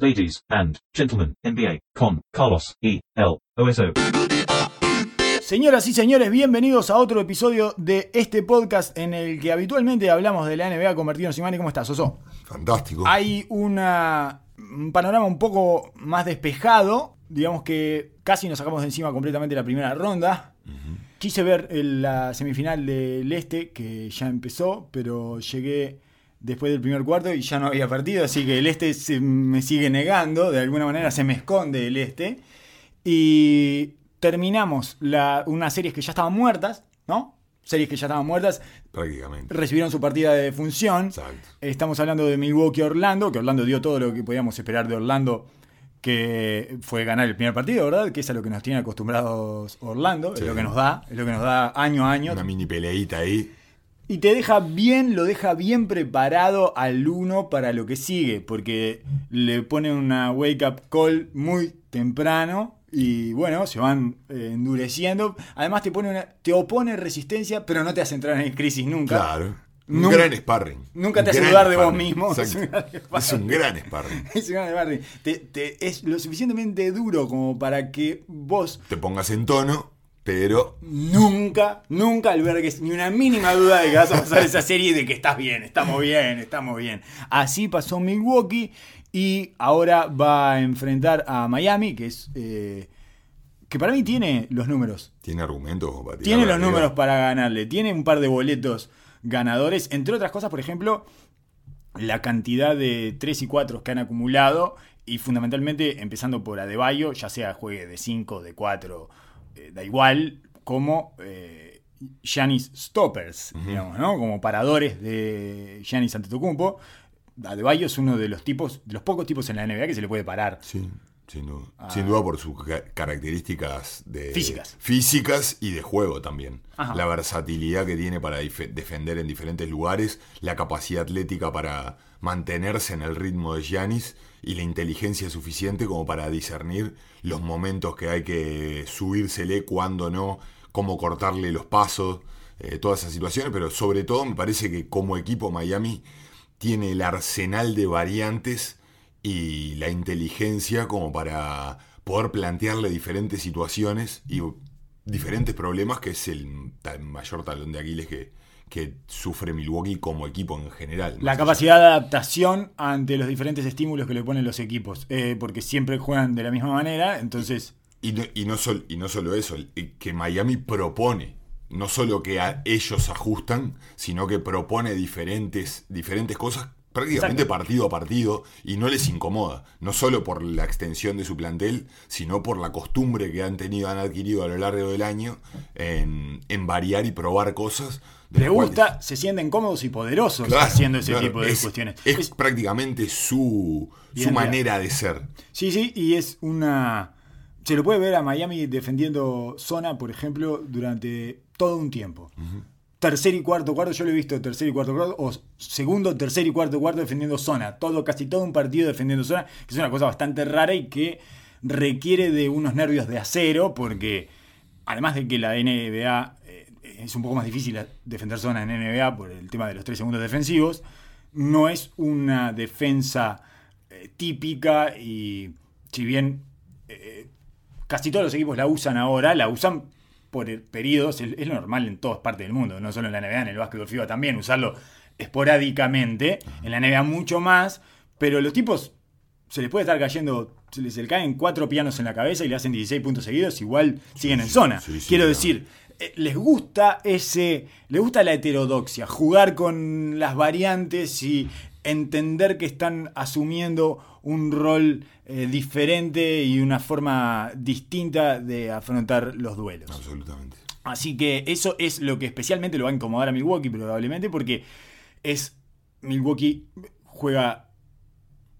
Ladies and gentlemen, NBA con Carlos E. L. OSO. Señoras y señores, bienvenidos a otro episodio de este podcast en el que habitualmente hablamos de la NBA convertido en Simani. ¿Cómo estás, Oso? Fantástico. Hay una, un panorama un poco más despejado. Digamos que casi nos sacamos de encima completamente la primera ronda. Quise ver el- la semifinal del Este, que ya empezó, pero llegué después del primer cuarto y ya no había partido, así que el Este se me sigue negando, de alguna manera se me esconde el Este. Y terminamos la, unas series que ya estaban muertas, ¿no? Series que ya estaban muertas, Prácticamente. recibieron su partida de función. Exacto. Estamos hablando de Milwaukee Orlando, que Orlando dio todo lo que podíamos esperar de Orlando, que fue ganar el primer partido, ¿verdad? Que es a lo que nos tiene acostumbrados Orlando, Sí. es lo que nos da, es lo que nos da año a año. Una mini peleita ahí. Y te deja bien, lo deja bien preparado al uno para lo que sigue, porque le pone una wake up call muy temprano y bueno, se van eh, endureciendo. Además te pone una, te opone resistencia, pero no te hace entrar en crisis nunca. Claro. Un Nunca- gran sparring. nunca Un te hace gran dudar de vos sparring. mismo. Es un gran Es un gran sparring. Es Barney. Te- te- es lo suficientemente duro como para que vos Te pongas en tono, pero nunca, nunca albergues ni una mínima duda de que vas a pasar esa serie y de que estás bien, estamos bien, estamos bien. Así pasó Milwaukee y ahora va a enfrentar a Miami, que es... eh, que para mí tiene los números. tiene argumentos para Tiene los arriba. números para ganarle. Tiene un par de boletos ganadores. Entre otras cosas, por ejemplo, la cantidad de 3 y 4 que han acumulado. Y fundamentalmente, empezando por Adebayo, ya sea juegue de 5, de 4, eh, da igual, como eh, Giannis Stoppers, digamos, ¿no? Como paradores de Giannis Antetokounmpo. Adebayo es uno de los tipos, de los pocos tipos en la NBA que se le puede parar. Sí, sin duda. Sin duda por sus ca- características de Ah. Físicas. físicas y de juego también. Ajá. La versatilidad que tiene para defender en diferentes lugares, la capacidad atlética para mantenerse en el ritmo de Giannis y la inteligencia suficiente como para discernir los momentos que hay que subírsele, cuándo no, cómo cortarle los pasos, eh, todas esas situaciones, pero sobre todo me parece que como equipo Miami tiene el arsenal de variantes y la inteligencia como para poder plantearle diferentes situaciones y diferentes problemas, que es el mayor talón de Aquiles que, que sufre Milwaukee como equipo en general. La capacidad de adaptación ante los diferentes estímulos que le ponen los equipos. Eh, porque siempre juegan de la misma manera, entonces. Y no, y no, sol- y no solo eso, que Miami propone, no solo que a ellos ajustan, sino que propone diferentes, diferentes cosas prácticamente Exacto. partido a partido y no les incomoda, no solo por la extensión de su plantel, sino por la costumbre que han tenido, han adquirido a lo largo del año en, en variar y probar cosas. Les gusta, se sienten cómodos y poderosos Claro, haciendo ese claro, tipo de es- cuestiones. Es, Es- prácticamente su, su manera de ser. sí, sí, y es una. Se lo puede ver a Miami defendiendo zona, por ejemplo, durante todo un tiempo. Tercer y cuarto cuarto, yo lo he visto tercer y cuarto cuarto, o segundo, tercer y cuarto cuarto defendiendo zona. Todo, casi todo un partido defendiendo zona, que es una cosa bastante rara y que requiere de unos nervios de acero, porque además de que la NBA es un poco más difícil defender zona en NBA por el tema de los tres segundos defensivos, no es una defensa eh, típica y si bien eh, casi todos los equipos la usan ahora, la usan por el- periodos, es, lo normal en todas partes del mundo, no solo en la NBA, en el básquetbol FIBA también, usarlo esporádicamente, en la NBA mucho más, pero los tipos se les puede estar cayendo, se les caen cuatro pianos en la cabeza y le hacen 16 puntos seguidos, igual siguen en zona. sí, sí, Quiero decir, les gusta ese, les gusta la heterodoxia, jugar con las variantes y entender que están asumiendo un rol eh, diferente y una forma distinta de afrontar los duelos. Absolutamente. Así que eso es lo que especialmente lo va a incomodar a Milwaukee probablemente porque es Milwaukee juega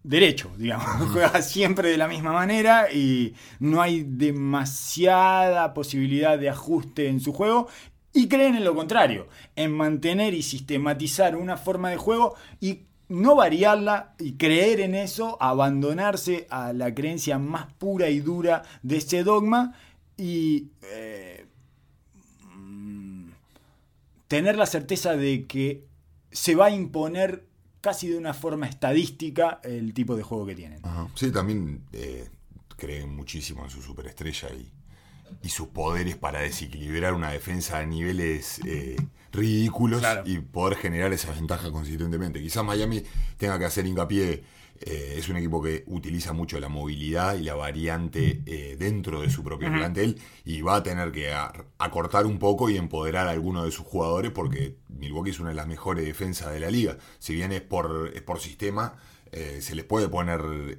derecho, digamos, juega siempre de la misma manera y no hay demasiada posibilidad de ajuste en su juego y creen en lo contrario, en mantener y sistematizar una forma de juego y no variarla y creer en eso, abandonarse a la creencia más pura y dura de ese dogma y eh, mm, tener la certeza de que se va a imponer casi de una forma estadística el tipo de juego que tienen. Ajá. Sí, también eh, creen muchísimo en su superestrella y, y sus poderes para desequilibrar una defensa a niveles eh, ridículos Claro. y poder generar esa ventaja consistentemente. Quizás Miami tenga que hacer hincapié, eh, es un equipo que utiliza mucho la movilidad y la variante eh, dentro de su propio plantel y va a tener que acortar un poco y empoderar a alguno de sus jugadores porque Milwaukee es una de las mejores defensas de la liga. Si bien es por, es por sistema, eh, se les puede poner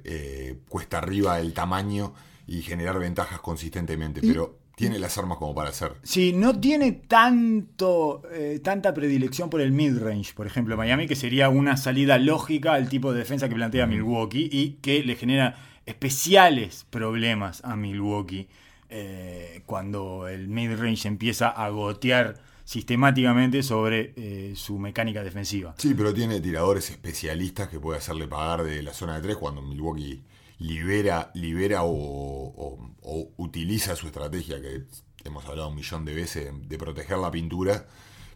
cuesta arriba el tamaño y generar ventajas consistentemente, pero tiene las armas como para hacer. Sí, no tiene tanto, eh, tanta predilección por el mid-range, por ejemplo, Miami, que sería una salida lógica al tipo de defensa que plantea Milwaukee y que le genera especiales problemas a Milwaukee eh, cuando el mid-range empieza a gotear sistemáticamente sobre eh, su mecánica defensiva. Sí, pero tiene tiradores especialistas que puede hacerle pagar de la zona de tres cuando Milwaukee libera, libera o, utiliza su estrategia, que hemos hablado un millón de veces, de proteger la pintura.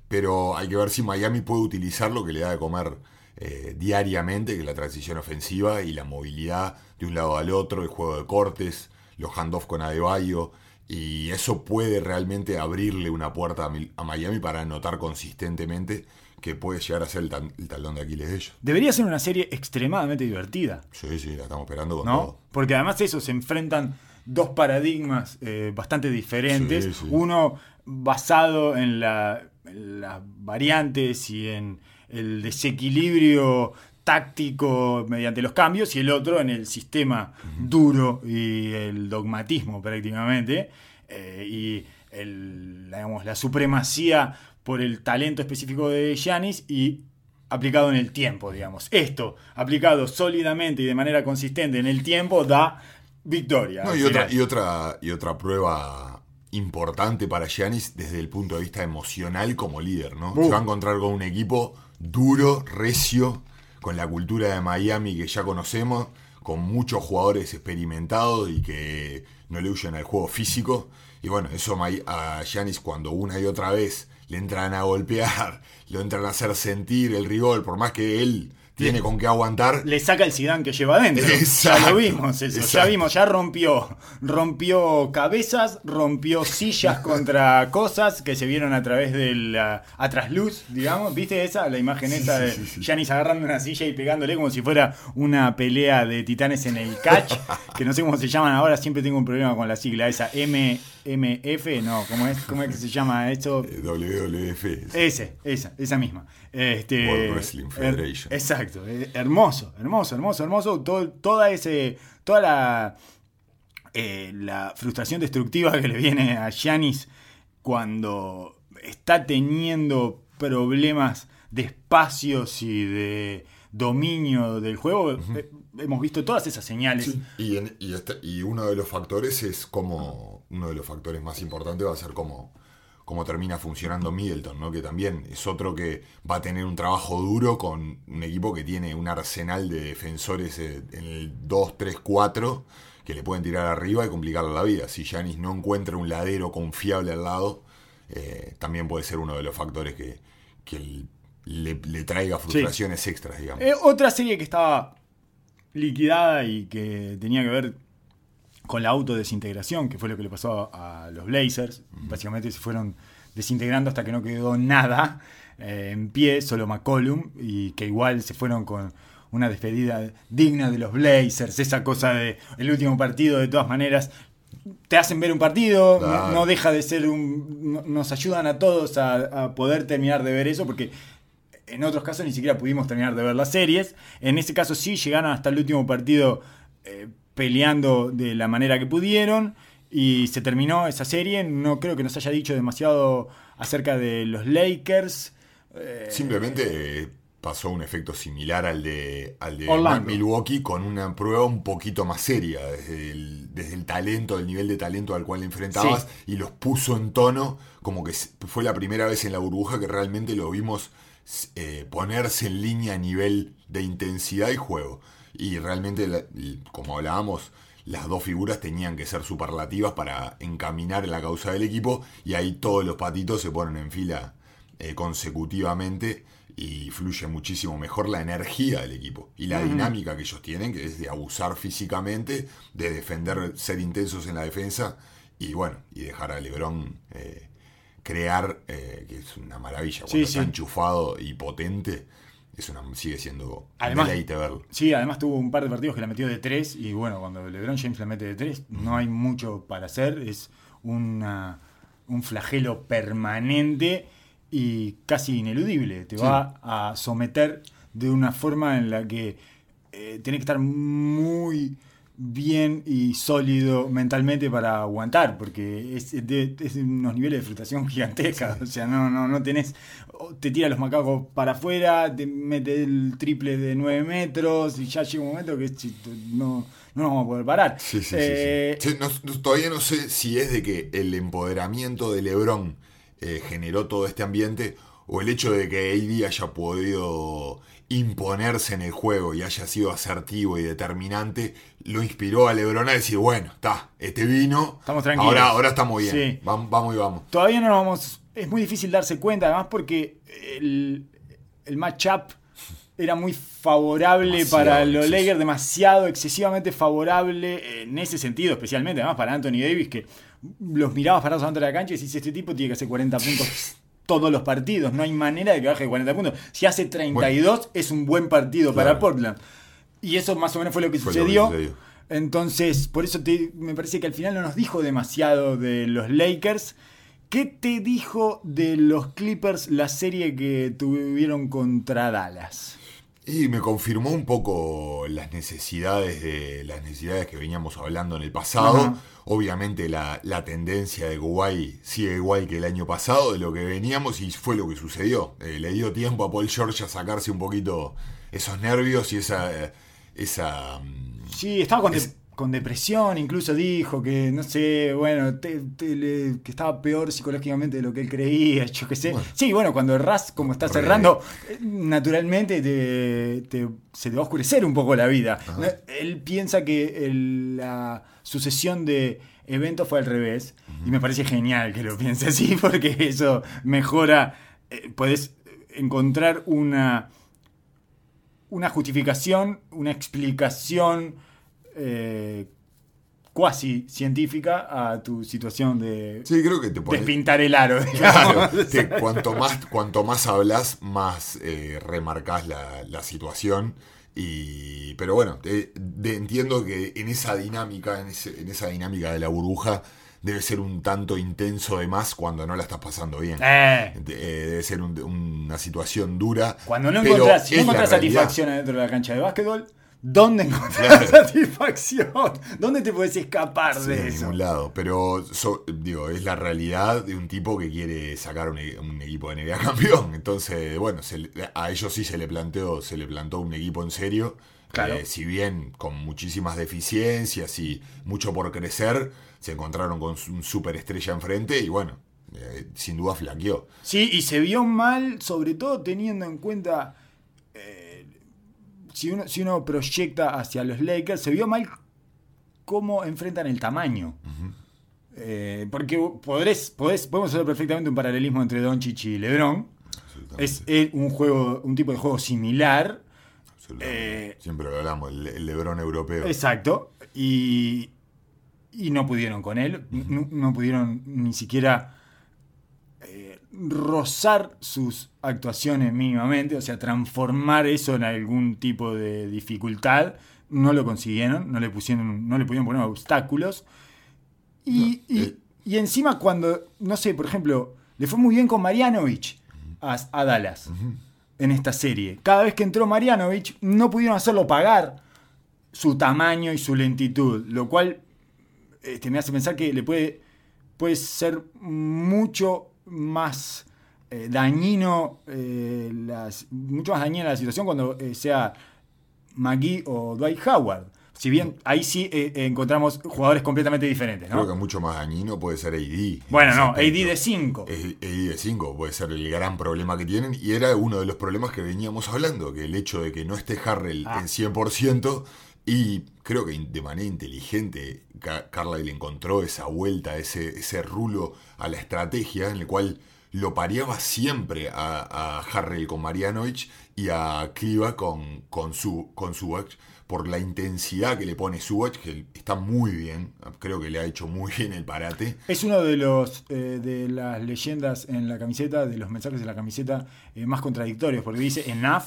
Pero hay que ver si Miami puede utilizar lo que le da de comer eh, diariamente, que es la transición ofensiva y la movilidad de un lado al otro, el juego de cortes, los handoffs con Adebayo. Y eso puede realmente abrirle una puerta a Miami para anotar consistentemente que puede llegar a ser el, tan- el talón de Aquiles de ellos. Debería ser una serie extremadamente divertida. Sí, sí, la estamos esperando con ¿no? todo. Porque además eso, se enfrentan dos paradigmas eh, bastante diferentes. Sí, sí. Uno basado en, la- en las variantes y en el desequilibrio táctico mediante los cambios y el otro en el sistema duro y el dogmatismo prácticamente eh, y el, digamos, la supremacía por el talento específico de Giannis y aplicado en el tiempo, digamos. Esto, aplicado sólidamente y de manera consistente en el tiempo, da victoria. No, y, otra, y, otra, y otra prueba importante para Giannis desde el punto de vista emocional como líder, ¿no? Uh. Se va a encontrar con un equipo duro, recio, con la cultura de Miami que ya conocemos, con muchos jugadores experimentados y que no le huyen al juego físico. Y bueno, eso a Giannis cuando una y otra vez le entran a golpear, lo entran a hacer sentir el rigor, por más que él tiene con qué aguantar, Le saca el Zidane que lleva adentro. Ya lo vimos eso. Ya vimos, ya rompió. Rompió cabezas, rompió sillas contra cosas que se vieron a través de la a trasluz, digamos. ¿Viste esa? La imagen esa de Giannis agarrando una silla y pegándole como si fuera una pelea de titanes en el catch. que no sé cómo se llaman ahora, siempre tengo un problema con la sigla esa. M, MF, no, ¿cómo es, cómo es que se llama esto? eh, WWF. Ese, esa, esa misma. Este, World Wrestling Federation. exacto, eh, hermoso, hermoso, hermoso, hermoso. Todo, toda ese, toda la, eh, la frustración destructiva que le viene a Giannis cuando está teniendo problemas de espacios y de dominio del juego. Hemos visto todas esas señales. Sí, y, en- y este- y uno de los factores es como. Uno de los factores más importantes va a ser cómo, cómo termina funcionando Middleton, ¿no? Que también es otro que va a tener un trabajo duro con un equipo que tiene un arsenal de defensores eh, en el 2, 3, 4 que le pueden tirar arriba y complicarle la vida. Si Yanis no encuentra un ladero confiable al lado, eh, también puede ser uno de los factores que, que el- le, le traiga frustraciones extras, digamos. Eh, otra serie que estaba liquidada y que tenía que ver con la autodesintegración, que fue lo que le pasó a, a los Blazers. Básicamente se fueron desintegrando hasta que no quedó nada eh, en pie, solo McCollum, y que igual se fueron con una despedida digna de los Blazers, esa cosa de el último partido de todas maneras. Te hacen ver un partido, no- deja de ser un. no- Nos ayudan a todos a, a poder terminar de ver eso, porque en otros casos ni siquiera pudimos terminar de ver las series. En ese caso sí llegaron hasta el último partido eh, peleando de la manera que pudieron. Y se terminó esa serie. No creo que nos haya dicho demasiado acerca de los Lakers. Eh, Simplemente eh, pasó un efecto similar al de, al de. Milwaukee con una prueba un poquito más seria, desde el, desde el talento, el nivel de talento al cual le enfrentabas, y los puso en tono, como que fue la primera vez en la burbuja que realmente lo vimos eh, ponerse en línea a nivel de intensidad y juego. Y realmente, la- y como hablábamos, las dos figuras tenían que ser superlativas para encaminar la causa del equipo, y ahí todos los patitos se ponen en fila eh, consecutivamente y fluye muchísimo mejor la energía del equipo y la dinámica que ellos tienen, que es de abusar físicamente, de defender, ser intensos en la defensa y bueno, y dejar a Lebron eh, crear, eh, que es una maravilla, cuando Sí, está sí. enchufado y potente, es una, sigue siendo Además- verlo. Sí, además tuvo un par de partidos que la metió de tres y bueno, cuando LeBron James la mete de tres no hay mucho para hacer, es una- un flagelo permanente y casi ineludible, te Sí. va a someter de una forma en la que eh, tenés que estar muy bien y sólido mentalmente para aguantar, porque es de, es de unos niveles de frustración gigantescas. O sea, no, no, no tenés. Te tira los macacos para afuera, te mete el triple de 9 metros y ya llega un momento que no, no nos vamos a poder parar. Sí, sí, sí, Eh, sí. No- todavía no sé si es de que el empoderamiento de Lebron eh, generó todo este ambiente o el hecho de que AD haya podido imponerse en el juego y haya sido asertivo y determinante lo inspiró a Lebron a decir, bueno, está, este vino, Estamos tranquilos. ahora, ahora estamos bien, Sí. vamos, vamos y vamos. Todavía no nos vamos. Es muy difícil darse cuenta, además, porque el, el matchup era muy favorable Demasiado para los. Lakers, demasiado, excesivamente favorable en ese sentido, especialmente además para Anthony Davis, que los mirabas parados de la cancha y decís: Este tipo tiene que hacer 40 puntos todos los partidos, no hay manera de que baje de 40 puntos. Si hace 32, es un buen partido para. Portland. Y eso más o menos fue lo que Fue lo que sucedió. Entonces, por eso te- me parece que al final no nos dijo demasiado de los Lakers. ¿Qué te dijo de los Clippers la serie que tuvieron contra Dallas? Y me confirmó un poco las necesidades de las necesidades que veníamos hablando en el pasado. Obviamente la, la tendencia de Kuwait sigue igual que el año pasado, de lo que veníamos, y fue lo que sucedió. Eh, le dio tiempo a Paul George a sacarse un poquito esos nervios y esa. eh, esa mm, Sí, estaba con, Es- con depresión, incluso dijo que, no sé, bueno, te- te- le- que estaba peor psicológicamente de lo que él creía, yo qué sé. Bueno. Sí, bueno, cuando errás como está cerrando, naturalmente te, te- se te va a oscurecer un poco la vida. No, Él piensa que el- la sucesión de eventos fue al revés, y me parece genial que lo piense así, porque eso mejora, eh, puedes encontrar una una justificación, una explicación eh, cuasi científica a tu situación de Sí, creo que te pones. despintar el aro. Claro, cuanto más, cuanto más hablas, más eh, remarcas la, la situación. Y, pero bueno, te- entiendo que en esa dinámica, en, ese- en esa dinámica de la burbuja, debe ser un tanto intenso de más cuando no la estás pasando bien. Eh, eh, debe ser un- una situación dura. cuando no encontrás, si no encontrás satisfacción adentro de la cancha de básquetbol, ¿dónde encontrás Claro. satisfacción? ¿Dónde te puedes escapar Sí, de eso? ningún lado. Pero so- digo, es la realidad de un tipo que quiere sacar un, e- un equipo de NBA campeón. Entonces, bueno, se a ellos sí se le planteó, se le plantó un equipo en serio. Claro. Eh, si bien con muchísimas deficiencias y mucho por crecer, se encontraron con un superestrella enfrente y bueno, eh, sin duda flaqueó. Sí, y se vio mal, sobre todo teniendo en cuenta, eh, si, uno, si uno proyecta hacia los Lakers, se vio mal cómo enfrentan el tamaño. Eh, porque podrés, podés- podemos hacer perfectamente un paralelismo entre Doncic y LeBron. Es un juego, un tipo de juego similar. Eh, Siempre lo hablamos, el, el Lebrón europeo. Exacto. Y, y no pudieron con él. No, no pudieron ni siquiera rozar sus actuaciones mínimamente. O sea, transformar eso en algún tipo de dificultad. No lo consiguieron. No le, pusieron, no le pudieron poner obstáculos. Y, No, eh. y encima cuando, no sé, por ejemplo, le fue muy bien con Marianovich a, a Dallas en esta serie. Cada vez que entró Marianovich no pudieron hacerlo pagar su tamaño y su lentitud, lo cual este, me hace pensar que le puede, puede ser mucho más eh, dañino, eh, las- mucho más dañina la situación cuando eh, sea McGee o Dwight Howard. Si bien ahí sí eh, encontramos jugadores completamente diferentes, ¿no? Creo que mucho más dañino puede ser AD. en Bueno, no, AD de 5. Eh, AD de 5 puede ser el gran problema que tienen y era uno de los problemas que veníamos hablando, que el hecho de que no esté Harrell Ah. en 100% y creo que de manera inteligente Ca- Carlisle encontró esa vuelta, ese, ese rulo a la estrategia en el cual lo pareaba siempre a, a Harrell con Marianovich y a Kliva con, con, su, con por la intensidad que le pone Subach, que está muy bien, creo que le ha hecho muy bien el parate. Es uno de los eh, de las leyendas en la camiseta, de los mensajes de la camiseta eh, más contradictorios, porque dice enough,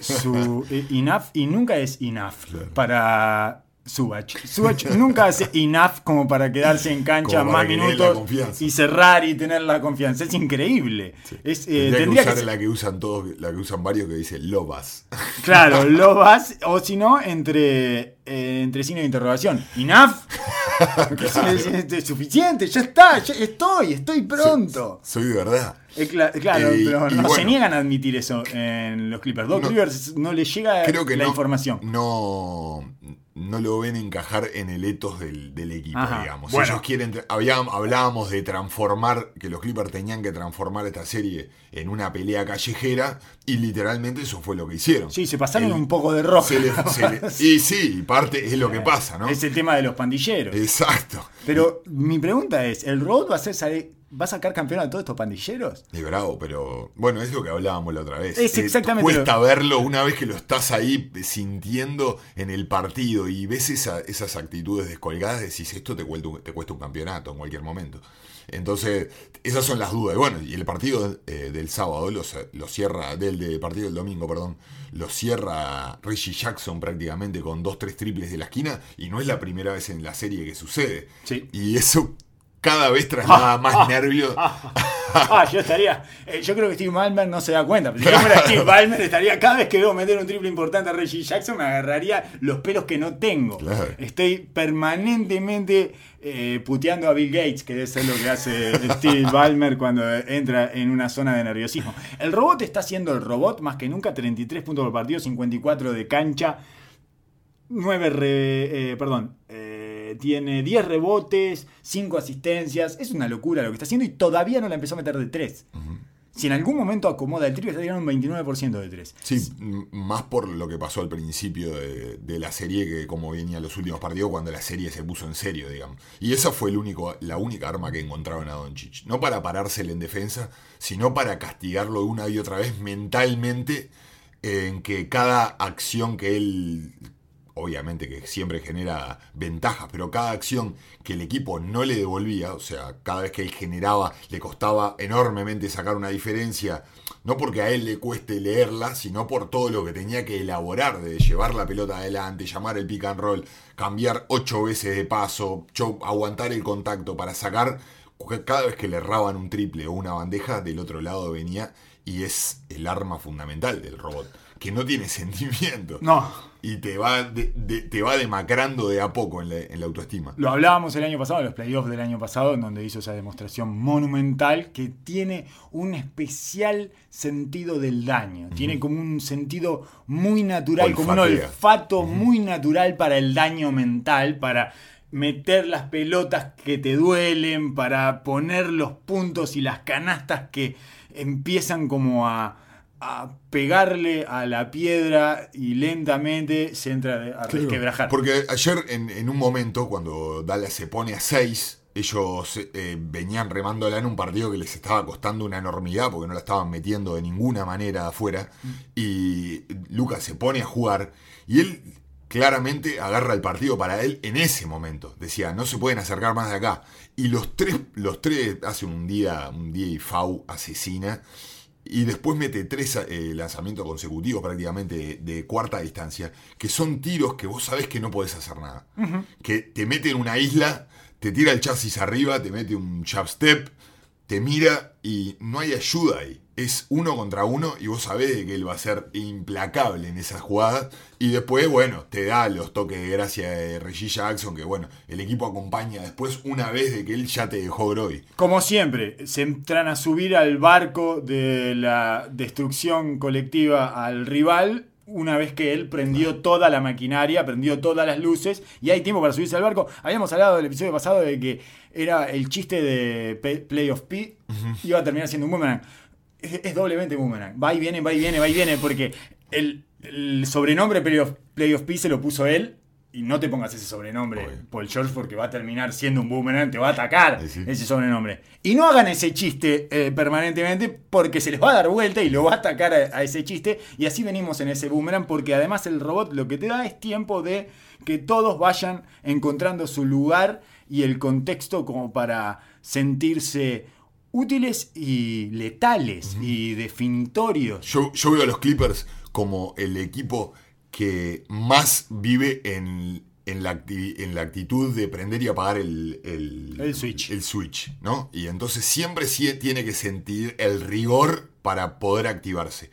su, eh, enough y nunca es enough Claro. para Subach. Subach nunca hace enough como para quedarse en cancha más minutos y cerrar y tener la confianza. Es increíble. Es, eh, Tendría, tendría que usar la que usan todos, la que usan varios que dice Lobas. Claro, lo vas, o si no, entre, eh, entre signo de interrogación. Enough. Es- es- suficiente, ya está, ya estoy, estoy pronto. Soy de verdad. Eh, cla- claro, Eh, pero y no se niegan a admitir eso en los Clippers. Doc No. Rivers no le llega Creo que la no, información. No, no lo ven encajar en el etos del, del equipo, Ajá. digamos. Bueno. Ellos quieren, hablábamos de transformar, que los Clippers tenían que transformar esta serie en una pelea callejera y literalmente eso fue lo que hicieron. Sí, se pasaron El- un poco de rojo. y sí, parte es lo que pasa, ¿no? Es el tema de los pandilleros. Exacto. Pero mi pregunta es, ¿el robot va a, sale- va a sacar campeón a todos estos pandilleros? Es bravo, pero bueno, es lo que hablábamos la otra vez. Es Eh, exactamente Cuesta verlo una vez que lo estás ahí sintiendo en el partido y ves esa- esas actitudes descolgadas, decís, esto te cuesta, un- te cuesta un campeonato en cualquier momento. Entonces, esas son las dudas. Y bueno, y el partido eh, del sábado lo, lo cierra, del, del partido del domingo, perdón, lo cierra Richie Jackson prácticamente con dos, tres triples de la esquina y no es la primera vez en la serie que sucede. Sí. Y eso cada vez traslada más nervios. Ah, yo estaría. eh, yo creo que Steve Ballmer no se da cuenta. Pero si yo fuera Steve Ballmer, estaría. Cada vez que veo meter un triple importante a Reggie Jackson, me agarraría los pelos que no tengo. Claro. Estoy permanentemente eh, puteando a Bill Gates, que eso es lo que hace Steve Ballmer cuando entra en una zona de nerviosismo. El robot está siendo el robot más que nunca: 33 puntos por partido, 54 de cancha. 9 re- eh, perdón, eh, tiene 10 rebotes, 5 asistencias. Es una locura lo que está haciendo y todavía no la empezó a meter de 3. Si en algún momento acomoda el triple, está tirando un 29% de 3. Sí, más por lo que pasó al principio de, de la serie que como venía los últimos partidos cuando la serie se puso en serio, digamos. Y esa fue el único, la única arma que encontraron a Doncic. No para parársele en defensa, sino para castigarlo una y otra vez mentalmente en que cada acción que él obviamente que siempre genera ventajas, pero cada acción que el equipo no le devolvía, o sea, cada vez que él generaba, le costaba enormemente sacar una diferencia, no porque a él le cueste leerla, sino por todo lo que tenía que elaborar, de llevar la pelota adelante, llamar el pick and roll, cambiar ocho veces de paso, aguantar el contacto para sacar, cada vez que le erraban un triple o una bandeja, del otro lado venía y es el arma fundamental del robot, que no tiene sentimiento. No, y te va, de- de- te va demacrando de a poco en la, en la autoestima. Lo hablábamos el año pasado, en los playoffs del año pasado, en donde hizo esa demostración monumental que tiene un especial sentido del daño. Tiene como un sentido muy natural, como un olfato muy natural para el daño mental, para meter las pelotas que te duelen, para poner los puntos y las canastas que empiezan como a, a pegarle a la piedra y lentamente se entra a resquebrajar. Porque ayer en, en un momento, cuando Dallas se pone a 6, ellos eh, venían remándola en un partido que les estaba costando una enormidad porque no la estaban metiendo de ninguna manera afuera. Y Lucas se pone a jugar y él claramente agarra el partido para él en ese momento. Decía, no se pueden acercar más de acá. Y los tres, los tres hacen un día, un día y FAU asesina. Y después mete tres eh, lanzamientos consecutivos prácticamente de, de cuarta distancia, que son tiros que vos sabés que no podés hacer nada. Que te mete en una isla, te tira el chasis arriba, te mete un jab step, te mira y no hay ayuda ahí. Es uno contra uno y vos sabés de que él va a ser implacable en esas jugadas. Y después, bueno, te da los toques de gracia de Reggie Jackson, que bueno, el equipo acompaña después una vez de que él ya te dejó Groy. Como siempre, se entran a subir al barco de la destrucción colectiva al rival una vez que él prendió toda la maquinaria, prendió todas las luces y hay tiempo para subirse al barco. Habíamos hablado del episodio pasado de que era el chiste de Pe- Playoff P, iba a terminar siendo un boomerang. Es, es doblemente boomerang. Va y viene, va y viene, va y viene, porque el, el sobrenombre Playoff, Playoff P se lo puso él y no te pongas ese sobrenombre. Paul George, porque va a terminar siendo un boomerang, te va a atacar sí. ese sobrenombre. Y no hagan ese chiste eh, permanentemente porque se les va a dar vuelta y lo va a atacar a, a ese chiste. Y así venimos en ese boomerang porque además el robot lo que te da es tiempo de que todos vayan encontrando su lugar y el contexto como para sentirse útiles y letales y definitorios. Yo, yo veo a los Clippers como el equipo que más vive en, en la, acti- en la actitud de prender y apagar el, el, El switch. el switch, ¿no? Y entonces siempre sí tiene que sentir el rigor para poder activarse.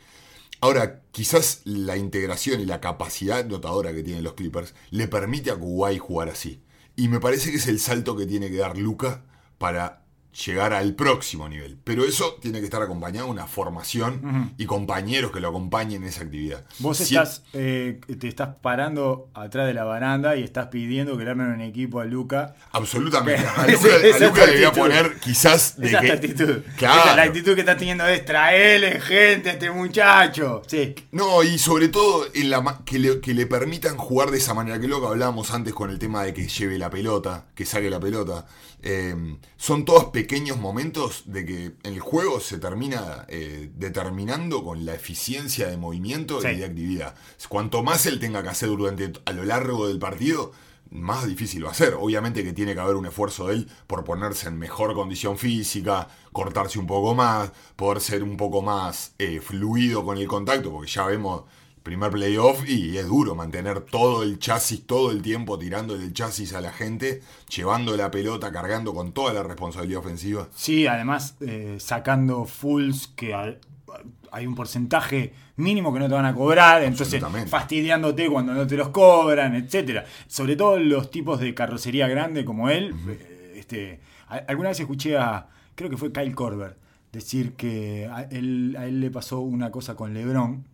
Ahora, quizás la integración y la capacidad notadora que tienen los Clippers le permite a Kuwait jugar así. Y me parece que es el salto que tiene que dar Luca para llegar al próximo nivel. Pero eso tiene que estar acompañado de una formación y compañeros que lo acompañen en esa actividad. Vos Si- estás, eh, te estás parando atrás de la baranda y estás pidiendo que le armen un equipo a Luca. Absolutamente. A Luca, a le voy a poner quizás de Esa es que... la actitud. Claro. Esa la actitud que está teniendo es traerle gente a este muchacho. Sí. No, y sobre todo en la ma- que, le, que le permitan jugar de esa manera, que es lo que hablábamos antes con el tema de que lleve la pelota, que saque la pelota. Eh, son todos pequeños momentos de que el juego se termina eh, determinando con la eficiencia de movimiento Sí. y de actividad. Cuanto más él tenga que hacer durante a lo largo del partido, más difícil va a ser. Obviamente que tiene que haber un esfuerzo de él por ponerse en mejor condición física, cortarse un poco más, poder ser un poco más eh, fluido con el contacto, porque ya vemos primer playoff y es duro mantener todo el chasis todo el tiempo tirándole el chasis a la gente, llevando la pelota, cargando con toda la responsabilidad ofensiva. Sí, además eh, sacando fulls que al- hay un porcentaje mínimo que no te van a cobrar, entonces fastidiándote cuando no te los cobran, etcétera. Sobre todo los tipos de carrocería grande como él. eh, este, alguna vez escuché a, creo que fue Kyle Korver, decir que a él, a él le pasó una cosa con LeBron,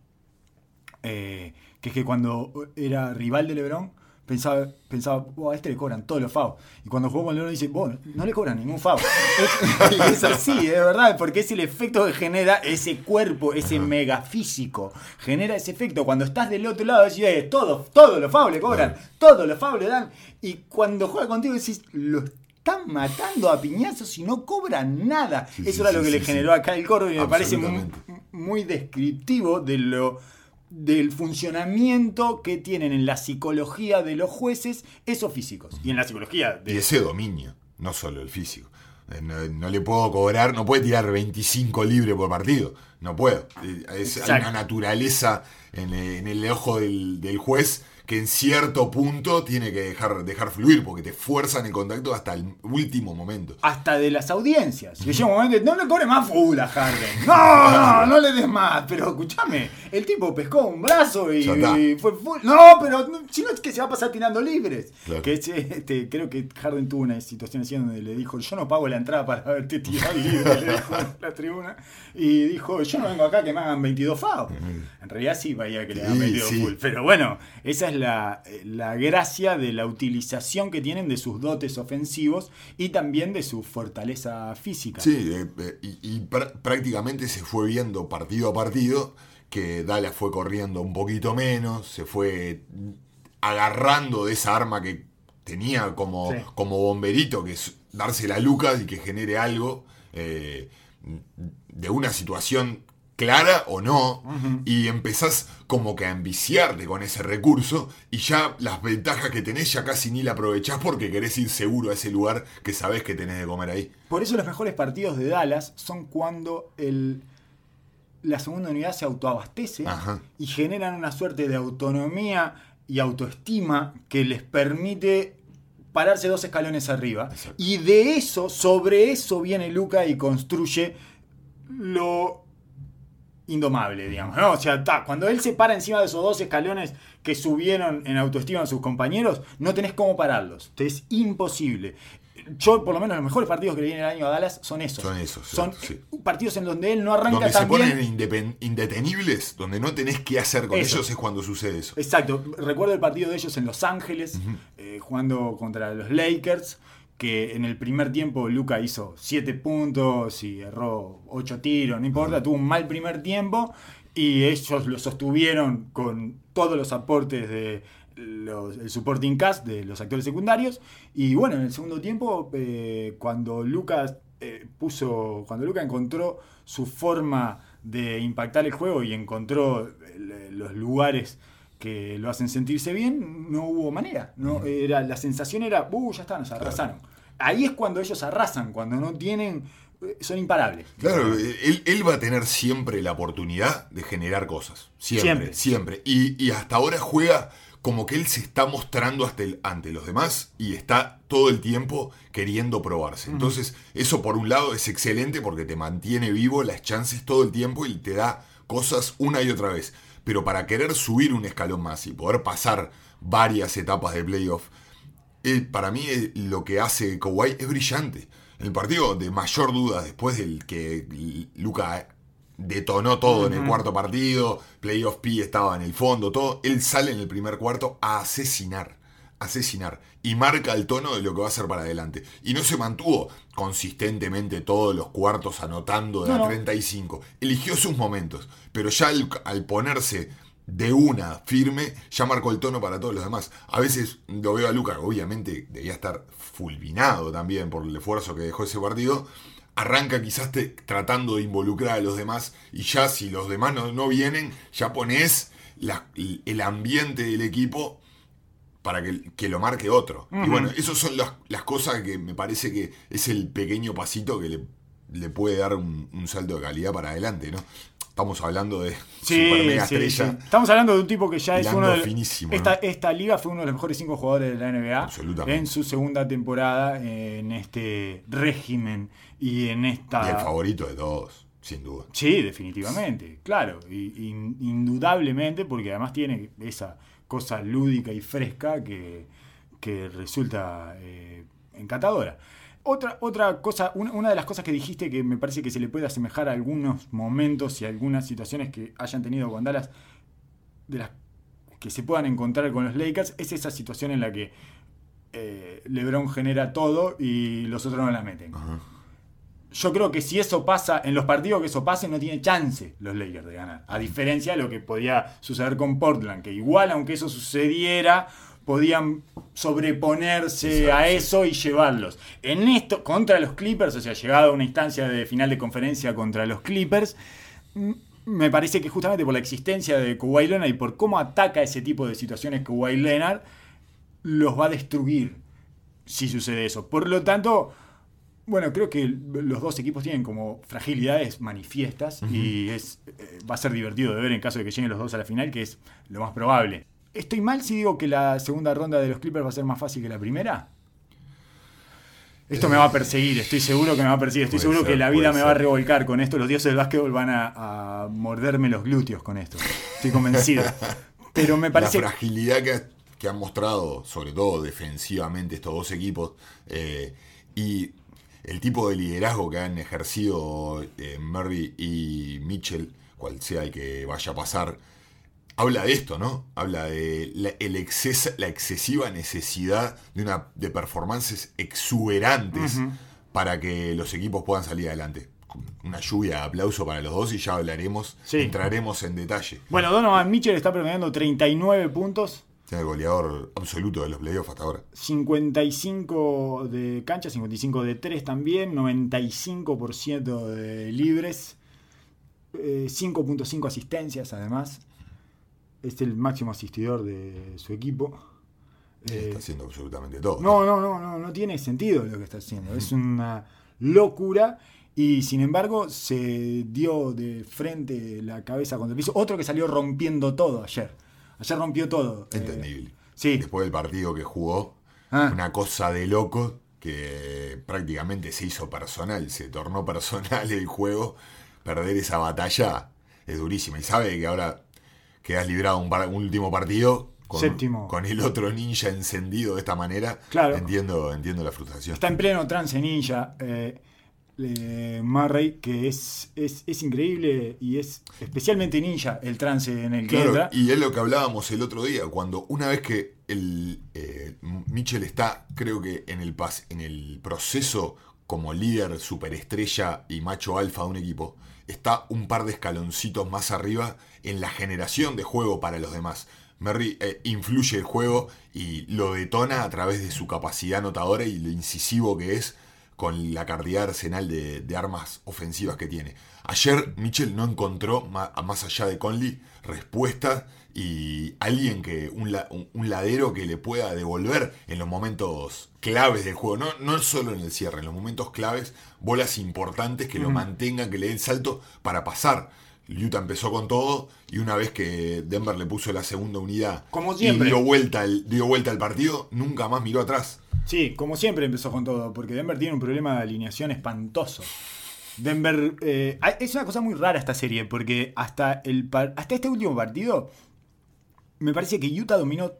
eh, que es que cuando era rival de LeBron, pensaba, pensaba "Buah, a este le cobran todos los FAO. Y cuando jugó con LeBron dice, "Vos, no le cobran ningún FAO. es, así, es verdad, porque es el efecto que genera ese cuerpo, ese mega físico. Genera ese efecto. Cuando estás del otro lado, decís, "Eh, todos, todos los FAO le cobran, todos los FAO le dan. Y cuando juega contigo decís, lo están matando a piñazos y no cobran nada. Sí, Eso sí, era lo que sí, le generó a Kyle Korver y me parece muy, muy descriptivo de lo del funcionamiento que tienen en la psicología de los jueces esos físicos y en la psicología Y de ese dominio, no solo el físico. Eh, No, no le puedo cobrar, no puede tirar 25 libres por partido. No puedo. Eh, es- hay una naturaleza en, eh, en el ojo del, del juez que en cierto punto tiene que dejar, dejar fluir porque te fuerzan el contacto hasta el último momento. hasta de las audiencias. Que llega un momento, no le cobre más full a Harden. No, no, no le des más. Pero escúchame, el tipo pescó un brazo y, fue full. No, pero si no es que se va a pasar tirando libres. Claro. Que es, este, creo que Harden tuvo una situación así donde le dijo, yo no pago la entrada para verte tirar libre, le dijo en la tribuna. Y dijo, yo no vengo acá que me hagan 22 FAO. En realidad sí vaya que le hagan Sí, 22 sí. full. Pero bueno, esa es la, la gracia de la utilización que tienen de sus dotes ofensivos y también de su fortaleza física. Sí, eh, eh, y, y pr- prácticamente se fue viendo partido a partido que Dallas fue corriendo un poquito menos, se fue agarrando de esa arma que tenía como, Sí. como bomberito, que es darse la Lucas y que genere algo eh, de una situación clara o no, y empezás como que a enviciarte con ese recurso y ya las ventajas que tenés ya casi ni la aprovechás porque querés ir seguro a ese lugar que sabés que tenés de comer ahí. Por eso los mejores partidos de Dallas son cuando el, la segunda unidad se autoabastece Ajá. y generan una suerte de autonomía y autoestima que les permite pararse dos escalones arriba. Exacto. Y de eso, sobre eso viene Luca y construye lo indomable, digamos. ¿no? O sea, ta, cuando él se para encima de esos dos escalones que subieron en autoestima a sus compañeros, no tenés cómo pararlos. Te es imposible. Yo, por lo menos, los mejores partidos que le viene el año a Dallas son esos. Son esos, Son sí. partidos en donde él no arranca Donde se ponen bien. indetenibles, donde no tenés qué hacer con Eso. ellos, es cuando sucede eso. Exacto. Recuerdo el partido de ellos en Los Ángeles, eh, jugando contra los Lakers, que en el primer tiempo Luca hizo 7 puntos y erró 8 tiros, no importa, tuvo un mal primer tiempo y ellos lo sostuvieron con todos los aportes de, los- el supporting cast de los actores secundarios. Y bueno, en el segundo tiempo, eh, cuando Lucas eh, puso, cuando Lucas encontró su forma de impactar el juego y encontró eh, los lugares que lo hacen sentirse bien, no hubo manera. No, era, la sensación era, uh, ya está, nos arrasaron. Ahí es cuando ellos arrasan, cuando no tienen, eh, son imparables. Claro, él, él va a tener siempre la oportunidad de generar cosas. Siempre, Siempre. siempre. Y, y hasta ahora juega como que él se está mostrando hasta el- ante los demás y está todo el tiempo queriendo probarse. Entonces, eso por un lado es excelente porque te mantiene vivo las chances todo el tiempo y te da cosas una y otra vez. Pero para querer subir un escalón más y poder pasar varias etapas de playoff, eh, para mí eh, lo que hace Kawhi es brillante. El partido de mayor duda, después del que Luca detonó todo en el cuarto partido, Playoff P estaba en el fondo, todo, él sale en el primer cuarto a asesinar, asesinar, y marca el tono de lo que va a hacer para adelante. Y no se mantuvo consistentemente todos los cuartos anotando de No, a no. 35, eligió sus momentos, pero ya al, al ponerse de una firme, ya marcó el tono para todos los demás. A veces lo veo a Luca, obviamente debía estar fulminado también por el esfuerzo que dejó ese partido. Arranca quizás te- tratando de involucrar a los demás y ya si los demás no, no vienen, ya pones el ambiente del equipo para que, que lo marque otro. Y bueno, esas son las, las cosas que me parece que es el pequeño pasito que le, le puede dar un, un salto de calidad para adelante, ¿no? Estamos hablando de super mega sí, estrella. sí. Estamos hablando de un tipo que ya es uno de finísimo, esta, ¿no? esta liga fue uno de los mejores cinco jugadores de la NBA Absolutamente. en su segunda temporada en este régimen y en esta Y el favorito de todos, sin duda. Sí, definitivamente, claro, y- in- indudablemente, porque además tiene esa cosa lúdica y fresca que, que resulta eh, encantadora. Otra, otra cosa, una, una de las cosas que dijiste que me parece que se le puede asemejar a algunos momentos y algunas situaciones que hayan tenido con Dallas, de las que se puedan encontrar con los Lakers, es esa situación en la que eh, LeBron genera todo y los otros no la meten. Yo creo que si eso pasa, en los partidos que eso pase, no tiene chance los Lakers de ganar. A diferencia de lo que podía suceder con Portland, que igual, aunque eso sucediera, podían sobreponerse Exacto, a eso y llevarlos. En esto, contra los Clippers, o sea, llegado a una instancia de final de conferencia contra los Clippers, me parece que justamente por la existencia de Kawhi Leonard y por cómo ataca ese tipo de situaciones Kawhi Leonard, los va a destruir si sucede eso. Por lo tanto, bueno, creo que los dos equipos tienen como fragilidades manifiestas y es, eh, va a ser divertido de ver en caso de que lleguen los dos a la final, que es lo más probable. ¿Estoy mal si digo que la segunda ronda de los Clippers va a ser más fácil que la primera? Esto me va a perseguir, estoy seguro que me va a perseguir, estoy Puede seguro ser, que la vida me va a revolcar con esto, los dioses del básquetbol van a, a morderme los glúteos con esto, estoy convencido. Pero me parece... La fragilidad que, que han mostrado, sobre todo defensivamente, estos dos equipos, eh, y el tipo de liderazgo que han ejercido eh, Murray y Mitchell, cual sea el que vaya a pasar, habla de esto, ¿no? Habla de la, el exces- la excesiva necesidad de, una, de performances exuberantes para que los equipos puedan salir adelante. Una lluvia de aplauso para los dos y ya hablaremos, Sí. entraremos en detalle. Bueno, Donovan Mitchell está promediando 39 puntos, Es el goleador absoluto de los playoffs hasta ahora. 55 de cancha, 55 de 3 también, 95% de libres, eh, 5.5 asistencias además. Es el máximo asistidor de su equipo. Eh, Está haciendo absolutamente todo. no, no, no, no, no tiene sentido lo que está haciendo. Es una locura. Y sin embargo, se dio de frente la cabeza contra el piso. Otro que salió rompiendo todo ayer. Ayer rompió todo. Eh, Entendible. sí. Después del partido que jugó, Ah. una cosa de loco que prácticamente se hizo personal, se tornó personal el juego. Perder esa batalla es durísima. Y sabe que ahora quedas librado un, par- un último partido con, Séptimo. con el otro ninja encendido de esta manera. Claro. Entiendo, entiendo la frustración. Está en pleno trance ninja. eh, eh, Murray, que es, es, es increíble y es especialmente ninja el trance en el que entra. y es lo que hablábamos el otro día, cuando una vez que el eh, Mitchell está, creo que en el pas, en el proceso como líder, superestrella y macho alfa de un equipo, está un par de escaloncitos más arriba en la generación de juego para los demás. Murray eh, influye el juego y lo detona a través de su capacidad anotadora y lo incisivo que es con la cantidad arsenal de, de armas ofensivas que tiene. Ayer Mitchell no encontró, más allá de Conley, respuesta y alguien que, un, la- un- un ladero que le pueda devolver en los momentos claves del juego. No, no solo en el cierre, en los momentos claves, bolas importantes que lo mantengan, que le den salto para pasar. Utah empezó con todo y una vez que Denver le puso la segunda unidad Como y siempre. dio vuelta, el, dio vuelta al partido, nunca más miró atrás. Sí, como siempre empezó con todo, porque Denver tiene un problema de alineación espantoso. Denver. eh, es una cosa muy rara esta serie, porque hasta, el, hasta este último partido, me parece que Utah dominó